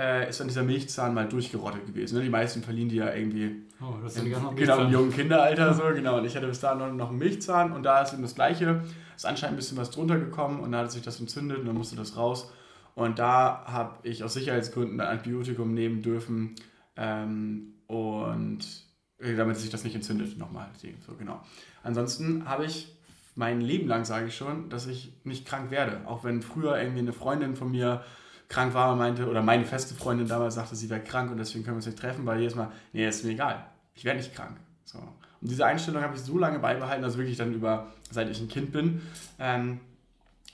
B: äh, ist dann dieser Milchzahn mal durchgerottet gewesen. Ne? Die meisten verlieren die ja irgendwie oh, das in, genau, im jungen Kinderalter so, genau. Und ich hatte bis dahin noch, noch einen Milchzahn und da ist eben das Gleiche. Ist anscheinend ein bisschen was drunter gekommen und dann hat sich das entzündet und dann musste das raus. Und da habe ich aus Sicherheitsgründen ein Antibiotikum nehmen dürfen ähm, und äh, damit sich das nicht entzündet nochmal. So, genau. Ansonsten habe ich mein Leben lang, sage ich schon, dass ich nicht krank werde. Auch wenn früher irgendwie eine Freundin von mir krank war und meinte, oder meine feste Freundin damals sagte, sie wäre krank und deswegen können wir uns nicht treffen, weil jedes Mal, nee, ist mir egal, ich werde nicht krank. So. Und diese Einstellung habe ich so lange beibehalten, also wirklich dann über, seit ich ein Kind bin, ähm,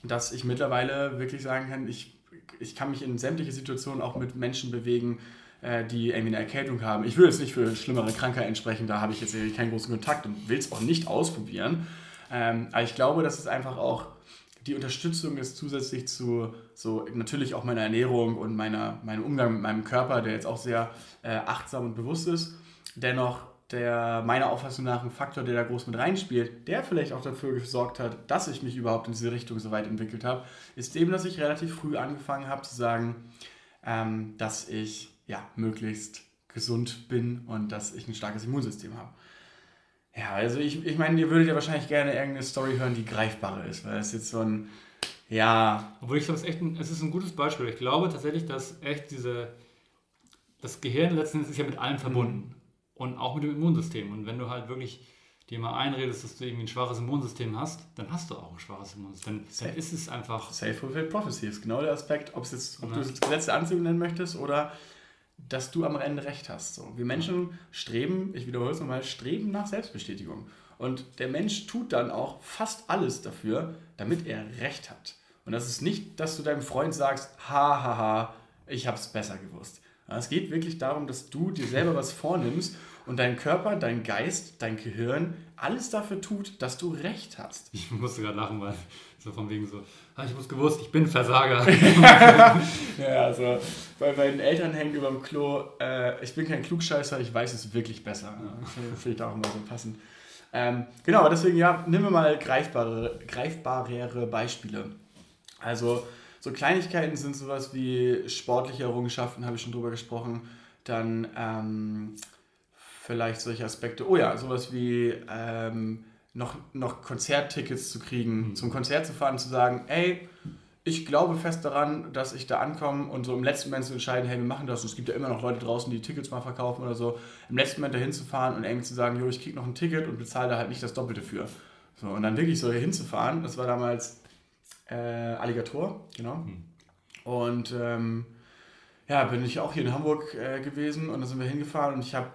B: dass ich mittlerweile wirklich sagen kann, ich, ich kann mich in sämtliche Situationen auch mit Menschen bewegen, äh, die irgendwie eine Erkältung haben. Ich will jetzt nicht für schlimmere Krankheiten sprechen, da habe ich jetzt keinen großen Kontakt und will es auch nicht ausprobieren. Ähm, aber ich glaube, dass es einfach auch die Unterstützung ist zusätzlich zu so natürlich auch meiner Ernährung und meiner, meinem Umgang mit meinem Körper, der jetzt auch sehr äh, achtsam und bewusst ist, dennoch der meiner Auffassung nach ein Faktor, der da groß mit reinspielt, der vielleicht auch dafür gesorgt hat, dass ich mich überhaupt in diese Richtung so weit entwickelt habe, ist eben, dass ich relativ früh angefangen habe zu sagen, ähm, dass ich ja möglichst gesund bin und dass ich ein starkes Immunsystem habe. Ja, also ich, ich meine, ihr würdet ja wahrscheinlich gerne irgendeine Story hören, die greifbarer ist, weil es jetzt so ein, ja...
A: Obwohl ich glaube, es, echt ein, es ist ein gutes Beispiel. Ich glaube tatsächlich, dass echt diese, das Gehirn letztendlich ist ja mit allem verbunden mhm. und auch mit dem Immunsystem. Und wenn du halt wirklich dir mal einredest, dass du irgendwie ein schwaches Immunsystem hast, dann hast du auch ein schwaches Immunsystem. Dann, dann ist es einfach...
B: Self-fulfilled prophecy ist genau der Aspekt, ob, es jetzt, ob ja. du es Gesetz der Anziehung nennen möchtest oder dass du am Ende recht hast. So. Wir Menschen streben, ich wiederhole es nochmal, streben nach Selbstbestätigung. Und der Mensch tut dann auch fast alles dafür, damit er recht hat. Und das ist nicht, dass du deinem Freund sagst, ha, ha, ha, ich habe es besser gewusst. Es geht wirklich darum, dass du dir selber was vornimmst und dein Körper, dein Geist, dein Gehirn alles dafür tut, dass du recht hast.
A: Ich musste gerade lachen, weil so von wegen so, ah, ich muss gewusst, ich bin Versager.
B: ja, also bei meinen Eltern hängt über dem Klo, äh, ich bin kein Klugscheißer, ich weiß es wirklich besser. Ja, Finde ich auch immer so passend. Ähm, genau, deswegen, ja, nehmen wir mal greifbare, greifbarere Beispiele. Also, so Kleinigkeiten sind sowas wie sportliche Errungenschaften, habe ich schon drüber gesprochen. Dann ähm, vielleicht solche Aspekte, oh ja, sowas wie ähm, noch, noch Konzerttickets zu kriegen, mhm. zum Konzert zu fahren, zu sagen, ey, ich glaube fest daran, dass ich da ankomme und so im letzten Moment zu entscheiden, hey, wir machen das. Und es gibt ja immer noch Leute draußen, die Tickets mal verkaufen oder so. Im letzten Moment dahin zu fahren und irgendwie zu sagen, jo, ich krieg noch ein Ticket und bezahle da halt nicht das Doppelte für. So, und dann wirklich so hier hinzufahren, das war damals äh, Alligator, genau. Mhm. Und ähm, ja, bin ich auch hier in Hamburg äh, gewesen und da sind wir hingefahren und ich habe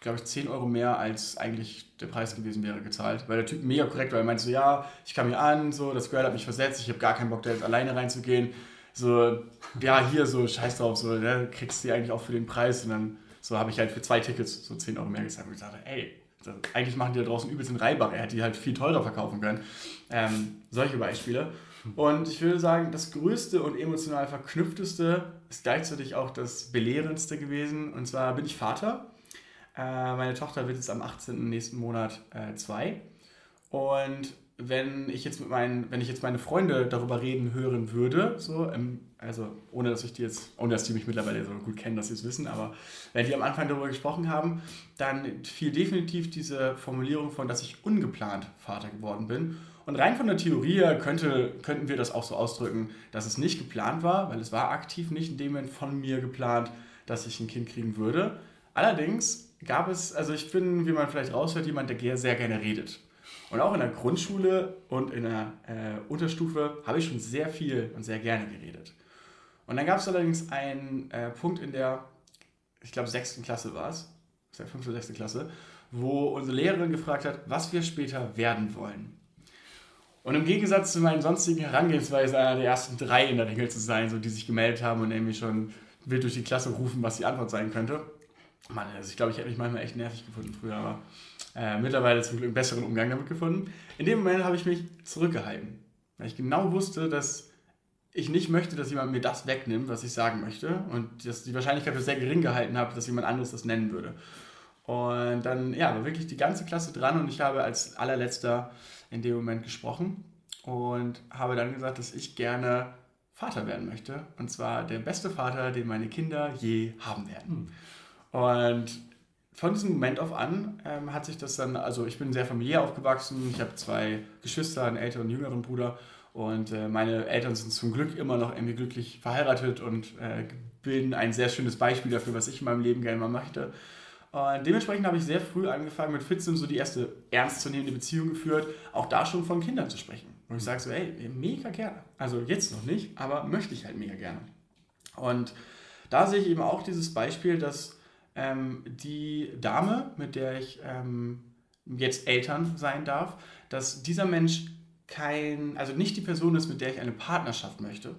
B: glaube ich, 10 Euro mehr als eigentlich der Preis gewesen wäre gezahlt. Weil der Typ mega korrekt war. Er meinte so, ja, ich kam hier an, so, das Girl hat mich versetzt, ich habe gar keinen Bock, da jetzt alleine reinzugehen. So, ja, hier so, scheiß drauf, so, ne, kriegst du die eigentlich auch für den Preis. Und dann so habe ich halt für zwei Tickets so 10 Euro mehr gezahlt. Und ich dachte, ey, eigentlich machen die da draußen übelst den Reibach. Er hätte die halt viel teurer verkaufen können. Ähm, solche Beispiele. Und ich würde sagen, das größte und emotional verknüpfteste ist gleichzeitig auch das belehrendste gewesen. Und zwar bin ich Vater äh, meine Tochter wird jetzt am 18. nächsten Monat äh, zwei. Und wenn ich jetzt mit meinen, wenn ich jetzt meine Freunde darüber reden hören würde, so, ähm, also ohne dass ich die jetzt, ohne dass die mich mittlerweile so gut kennen, dass sie es wissen, aber wenn die am Anfang darüber gesprochen haben, dann fiel definitiv diese Formulierung von, dass ich ungeplant Vater geworden bin. Und rein von der Theorie her könnte, könnten wir das auch so ausdrücken, dass es nicht geplant war, weil es war aktiv nicht in dem Moment von mir geplant, dass ich ein Kind kriegen würde. Allerdings gab es, also ich bin, wie man vielleicht raushört, jemand, der sehr gerne redet. Und auch in der Grundschule und in der äh, Unterstufe habe ich schon sehr viel und sehr gerne geredet. Und dann gab es allerdings einen äh, Punkt in der, ich glaube, sechsten Klasse war es, der fünfte, sechste Klasse, wo unsere Lehrerin gefragt hat, was wir später werden wollen. Und im Gegensatz zu meinen sonstigen Herangehensweisen, einer der ersten drei in der Regel zu sein, so die sich gemeldet haben und nämlich schon wild durch die Klasse rufen, was die Antwort sein könnte, Mann, also ich glaube, ich hätte mich manchmal echt nervig gefunden früher, aber äh, mittlerweile zum Glück einen besseren Umgang damit gefunden. In dem Moment habe ich mich zurückgehalten, weil ich genau wusste, dass ich nicht möchte, dass jemand mir das wegnimmt, was ich sagen möchte und dass die Wahrscheinlichkeit für sehr gering gehalten habe, dass jemand anderes das nennen würde. Und dann, ja, war wirklich die ganze Klasse dran und ich habe als allerletzter in dem Moment gesprochen und habe dann gesagt, dass ich gerne Vater werden möchte. Und zwar der beste Vater, den meine Kinder je haben werden. Hm. Und von diesem Moment auf an ähm, hat sich das dann, also ich bin sehr familiär aufgewachsen, ich habe zwei Geschwister, einen älteren und jüngeren Bruder und äh, meine Eltern sind zum Glück immer noch irgendwie glücklich verheiratet und äh, bilden ein sehr schönes Beispiel dafür, was ich in meinem Leben gerne mal möchte. Und dementsprechend habe ich sehr früh angefangen, mit 14 so die erste ernstzunehmende Beziehung geführt, auch da schon von Kindern zu sprechen. Und ich sage so, ey, mega gerne. Also jetzt noch nicht, aber möchte ich halt mega gerne. Und da sehe ich eben auch dieses Beispiel, dass ähm, die Dame, mit der ich ähm, jetzt Eltern sein darf, dass dieser Mensch kein, also nicht die Person ist, mit der ich eine Partnerschaft möchte,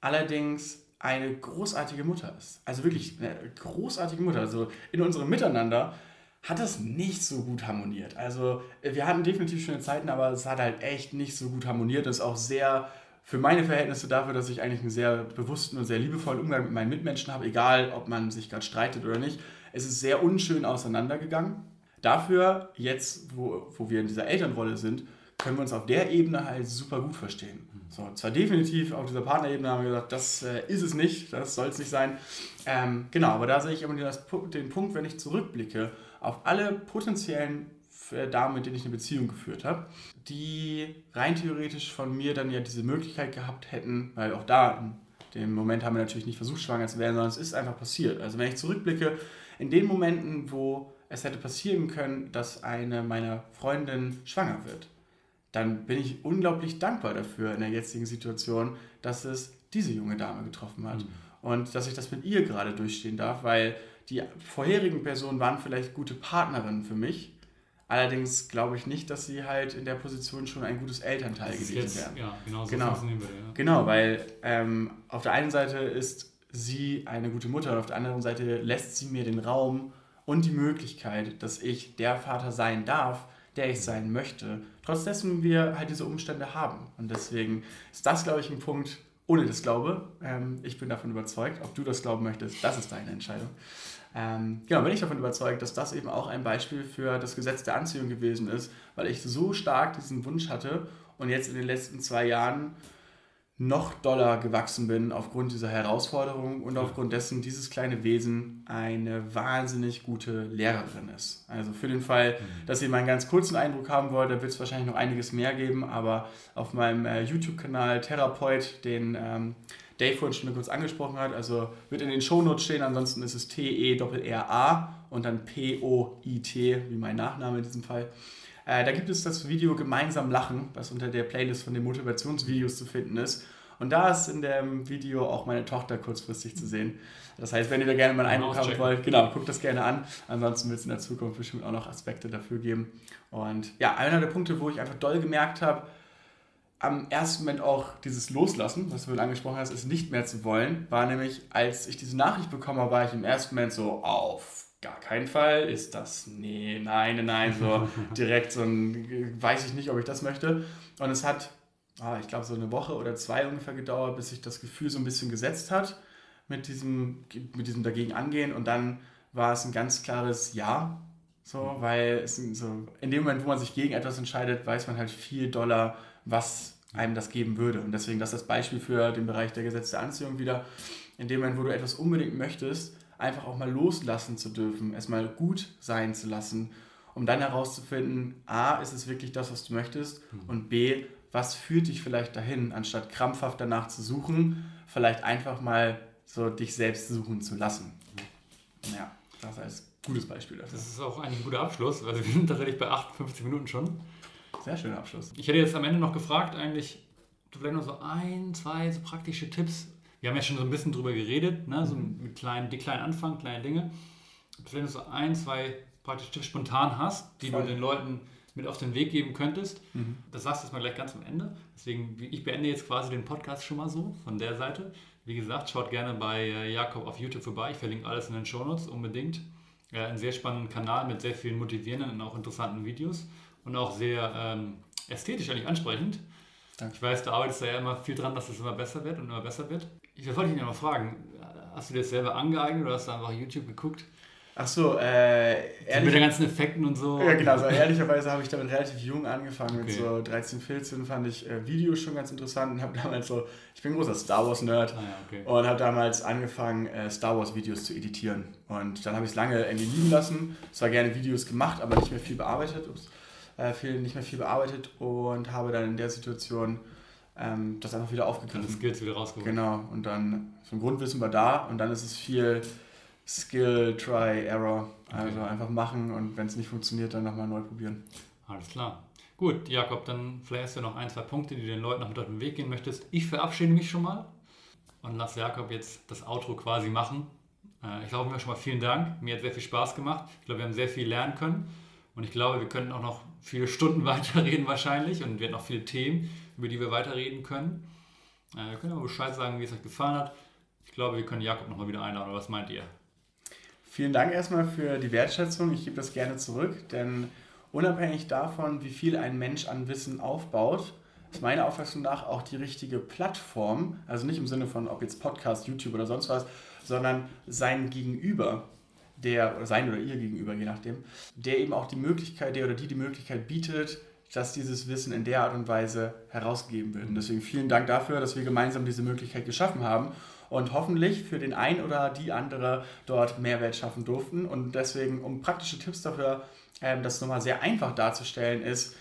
B: allerdings eine großartige Mutter ist. Also wirklich eine großartige Mutter. Also in unserem Miteinander hat das nicht so gut harmoniert. Also wir hatten definitiv schöne Zeiten, aber es hat halt echt nicht so gut harmoniert. Das ist auch sehr für meine Verhältnisse dafür, dass ich eigentlich einen sehr bewussten und sehr liebevollen Umgang mit meinen Mitmenschen habe, egal ob man sich gerade streitet oder nicht. Es ist sehr unschön auseinandergegangen. Dafür, jetzt, wo, wo wir in dieser Elternrolle sind, können wir uns auf der Ebene halt super gut verstehen. So, zwar definitiv auf dieser Partnerebene haben wir gesagt, das äh, ist es nicht, das soll es nicht sein. Ähm, genau, aber da sehe ich immer den, den Punkt, wenn ich zurückblicke auf alle potenziellen Damen, mit denen ich eine Beziehung geführt habe, die rein theoretisch von mir dann ja diese Möglichkeit gehabt hätten, weil auch da in dem Moment haben wir natürlich nicht versucht, schwanger zu werden, sondern es ist einfach passiert. Also wenn ich zurückblicke, in den Momenten, wo es hätte passieren können, dass eine meiner Freundinnen schwanger wird, dann bin ich unglaublich dankbar dafür in der jetzigen Situation, dass es diese junge Dame getroffen hat. Mhm. Und dass ich das mit ihr gerade durchstehen darf, weil die vorherigen Personen waren vielleicht gute Partnerinnen für mich, Allerdings glaube ich nicht, dass sie halt in der Position schon ein gutes Elternteil gewesen jetzt, wären. Ja, genau so genau. würde. Ja. Genau, weil ähm, auf der einen Seite ist sie eine gute Mutter und auf der anderen Seite lässt sie mir den Raum und die Möglichkeit, dass ich der Vater sein darf, der ich sein möchte. Trotz dessen wir halt diese Umstände haben. Und deswegen ist das, glaube ich, ein Punkt, ohne das Glaube. Ähm, ich bin davon überzeugt. Ob du das glauben möchtest, das ist deine Entscheidung. Ähm, genau, bin ich davon überzeugt, dass das eben auch ein Beispiel für das Gesetz der Anziehung gewesen ist, weil ich so stark diesen Wunsch hatte und jetzt in den letzten zwei Jahren noch doller gewachsen bin aufgrund dieser Herausforderung und aufgrund dessen dieses kleine Wesen eine wahnsinnig gute Lehrerin ist. Also für den Fall, mhm. dass ihr mal einen ganz kurzen Eindruck haben wollt, da wird es wahrscheinlich noch einiges mehr geben, aber auf meinem äh, YouTube-Kanal Therapeut, den ähm, Dave vorhin schon kurz angesprochen hat. Also wird in den Shownotes stehen, ansonsten ist es T-E-R-A und dann P-O-I-T, wie mein Nachname in diesem Fall. Äh, da gibt es das Video Gemeinsam Lachen, was unter der Playlist von den Motivationsvideos zu finden ist. Und da ist in dem Video auch meine Tochter kurzfristig zu sehen. Das heißt, wenn ihr da gerne mal einen Eindruck haben wollt, genau, guckt das gerne an. Ansonsten wird es in der Zukunft bestimmt auch noch Aspekte dafür geben. Und ja, einer der Punkte, wo ich einfach doll gemerkt habe, am ersten Moment auch dieses Loslassen, was du angesprochen hast, ist nicht mehr zu wollen, war nämlich, als ich diese Nachricht bekommen habe, war ich im ersten Moment so auf gar keinen Fall ist das, nee, nein, nein, so direkt so ein, weiß ich nicht, ob ich das möchte. Und es hat, ah, ich glaube, so eine Woche oder zwei ungefähr gedauert, bis sich das Gefühl so ein bisschen gesetzt hat mit diesem, mit diesem dagegen angehen. Und dann war es ein ganz klares Ja, so, weil es so, in dem Moment, wo man sich gegen etwas entscheidet, weiß man halt viel doller, was einem das geben würde. Und deswegen das ist das Beispiel für den Bereich der Gesetze der Anziehung wieder. In dem Moment, wo du etwas unbedingt möchtest, einfach auch mal loslassen zu dürfen, es mal gut sein zu lassen, um dann herauszufinden, a, ist es wirklich das, was du möchtest mhm. und b, was führt dich vielleicht dahin, anstatt krampfhaft danach zu suchen, vielleicht einfach mal so dich selbst suchen zu lassen. Ja, das ist ein gutes Beispiel dafür.
A: Das ist auch eigentlich ein guter Abschluss. Also wir sind tatsächlich bei 58 Minuten schon.
B: Sehr schöner Abschluss.
A: Ich hätte jetzt am Ende noch gefragt, eigentlich, du vielleicht noch so ein, zwei so praktische Tipps. Wir haben ja schon so ein bisschen drüber geredet, ne? so mhm. mit kleinen, die kleinen Anfang, kleine Dinge. Vielleicht noch so ein, zwei praktische Tipps spontan hast, die Voll. du den Leuten mit auf den Weg geben könntest. Mhm. Das sagst du jetzt mal gleich ganz am Ende. Deswegen, ich beende jetzt quasi den Podcast schon mal so von der Seite. Wie gesagt, schaut gerne bei äh, Jakob auf YouTube vorbei. Ich verlinke alles in den Shownotes unbedingt. Ja, einen sehr spannenden Kanal mit sehr vielen motivierenden und auch interessanten Videos und auch sehr ähm, ästhetisch eigentlich ansprechend. Danke. Ich weiß, du arbeitest da ja immer viel dran, dass es immer besser wird und immer besser wird. Ich wollte dich noch fragen, hast du dir das selber angeeignet oder hast du einfach YouTube geguckt?
B: Ach so, äh,
A: ehrlich, mit den ganzen Effekten und so.
B: Ja, genau. Also ehrlicherweise habe ich damit relativ jung angefangen. Okay. Mit so 13, 14 fand ich äh, Videos schon ganz interessant und habe damals so, ich bin ein großer Star Wars Nerd ah, ja, okay. und habe damals angefangen, äh, Star Wars Videos zu editieren. Und dann habe ich es lange irgendwie liegen lassen. Zwar gerne Videos gemacht, aber nicht mehr viel bearbeitet. Ups, äh, viel, nicht mehr viel bearbeitet und habe dann in der Situation ähm, das einfach wieder aufgegriffen.
A: Das Skills wieder rausgeholt.
B: Genau. Und dann, so ein Grundwissen war da und dann ist es viel Skill, Try, Error. Also okay. einfach machen und wenn es nicht funktioniert, dann nochmal neu probieren.
A: Alles klar. Gut, Jakob, dann vielleicht hast du noch ein, zwei Punkte, die du den Leuten noch mit auf den Weg gehen möchtest. Ich verabschiede mich schon mal und lasse Jakob jetzt das Outro quasi machen. Äh, ich glaube mir schon mal vielen Dank. Mir hat sehr viel Spaß gemacht. Ich glaube, wir haben sehr viel lernen können. Und ich glaube, wir könnten auch noch viele Stunden weiterreden wahrscheinlich und wir haben noch viele Themen, über die wir weiterreden können. Äh, ihr könnt aber Bescheid sagen, wie es euch gefallen hat. Ich glaube, wir können Jakob nochmal wieder einladen, was meint ihr?
B: Vielen Dank erstmal für die Wertschätzung. Ich gebe das gerne zurück, denn unabhängig davon, wie viel ein Mensch an Wissen aufbaut, ist meiner Auffassung nach auch die richtige Plattform, also nicht im Sinne von, ob jetzt Podcast, YouTube oder sonst was, sondern sein Gegenüber, der, oder sein oder ihr Gegenüber, je nachdem, der eben auch die Möglichkeit, der oder die die Möglichkeit bietet, dass dieses Wissen in der Art und Weise herausgegeben wird. Und deswegen vielen Dank dafür, dass wir gemeinsam diese Möglichkeit geschaffen haben und hoffentlich für den einen oder die andere dort Mehrwert schaffen durften. Und deswegen, um praktische Tipps dafür, ähm, das nochmal sehr einfach darzustellen, ist,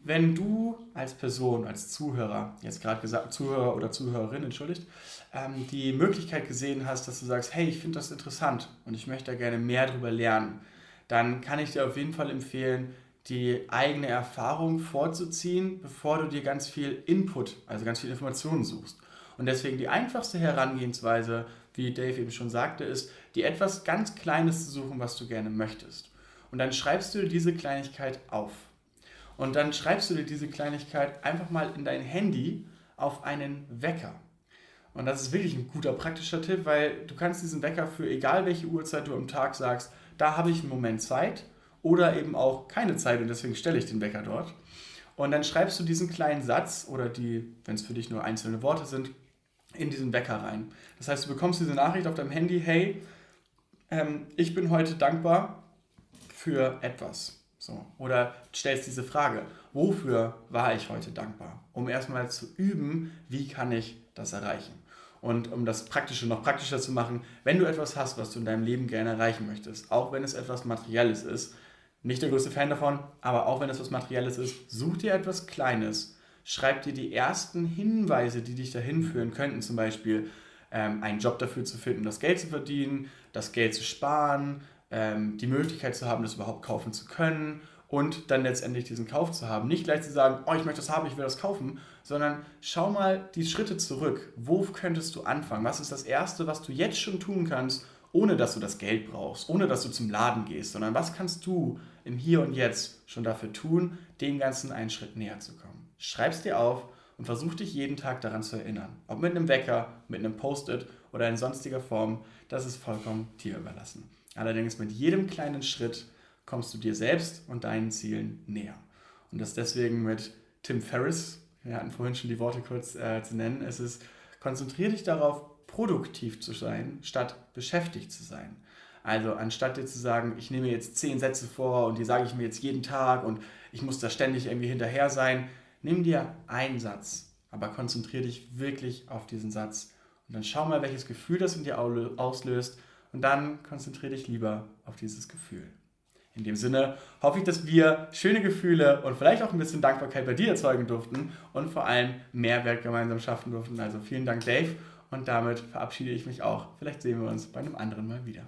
B: wenn du als Person, als Zuhörer, jetzt gerade gesagt Zuhörer oder Zuhörerin, entschuldigt, ähm, die Möglichkeit gesehen hast, dass du sagst, hey, ich finde das interessant und ich möchte da gerne mehr darüber lernen, dann kann ich dir auf jeden Fall empfehlen, die eigene Erfahrung vorzuziehen, bevor du dir ganz viel Input, also ganz viel Informationen suchst. Und deswegen die einfachste Herangehensweise, wie Dave eben schon sagte, ist, die etwas ganz Kleines zu suchen, was du gerne möchtest. Und dann schreibst du diese Kleinigkeit auf. Und dann schreibst du dir diese Kleinigkeit einfach mal in dein Handy auf einen Wecker. Und das ist wirklich ein guter praktischer Tipp, weil du kannst diesen Wecker für egal welche Uhrzeit du am Tag sagst, da habe ich einen Moment Zeit oder eben auch keine Zeit und deswegen stelle ich den Wecker dort. Und dann schreibst du diesen kleinen Satz oder die, wenn es für dich nur einzelne Worte sind, in diesen Wecker rein. Das heißt, du bekommst diese Nachricht auf deinem Handy, hey, ähm, ich bin heute dankbar für etwas. So. Oder stellst diese Frage, wofür war ich heute dankbar? Um erstmal zu üben, wie kann ich das erreichen? Und um das Praktische noch praktischer zu machen, wenn du etwas hast, was du in deinem Leben gerne erreichen möchtest, auch wenn es etwas Materielles ist, nicht der größte Fan davon, aber auch wenn es etwas Materielles ist, such dir etwas Kleines, schreib dir die ersten Hinweise, die dich dahin führen könnten, zum Beispiel ähm, einen Job dafür zu finden, das Geld zu verdienen, das Geld zu sparen, ähm, die Möglichkeit zu haben, das überhaupt kaufen zu können und dann letztendlich diesen Kauf zu haben. Nicht gleich zu sagen, oh, ich möchte das haben, ich will das kaufen, sondern schau mal die Schritte zurück. Wo könntest du anfangen? Was ist das Erste, was du jetzt schon tun kannst, ohne dass du das Geld brauchst, ohne dass du zum Laden gehst, sondern was kannst du im Hier und Jetzt schon dafür tun, dem Ganzen einen Schritt näher zu kommen? Schreib's dir auf und versuch dich jeden Tag daran zu erinnern. Ob mit einem Wecker, mit einem Post-it oder in sonstiger Form, das ist vollkommen dir überlassen. Allerdings mit jedem kleinen Schritt kommst du dir selbst und deinen Zielen näher. Und das deswegen mit Tim Ferriss, wir hatten vorhin schon die Worte kurz äh, zu nennen, es ist, konzentriere dich darauf, produktiv zu sein, statt beschäftigt zu sein. Also anstatt dir zu sagen, ich nehme jetzt zehn Sätze vor und die sage ich mir jetzt jeden Tag und ich muss da ständig irgendwie hinterher sein, Nimm dir einen Satz, aber konzentriere dich wirklich auf diesen Satz. Und dann schau mal, welches Gefühl das in dir auslöst. Und dann konzentriere dich lieber auf dieses Gefühl. In dem Sinne hoffe ich, dass wir schöne Gefühle und vielleicht auch ein bisschen Dankbarkeit bei dir erzeugen durften und vor allem Mehrwert gemeinsam schaffen durften. Also vielen Dank, Dave. Und damit verabschiede ich mich auch. Vielleicht sehen wir uns bei einem anderen Mal wieder.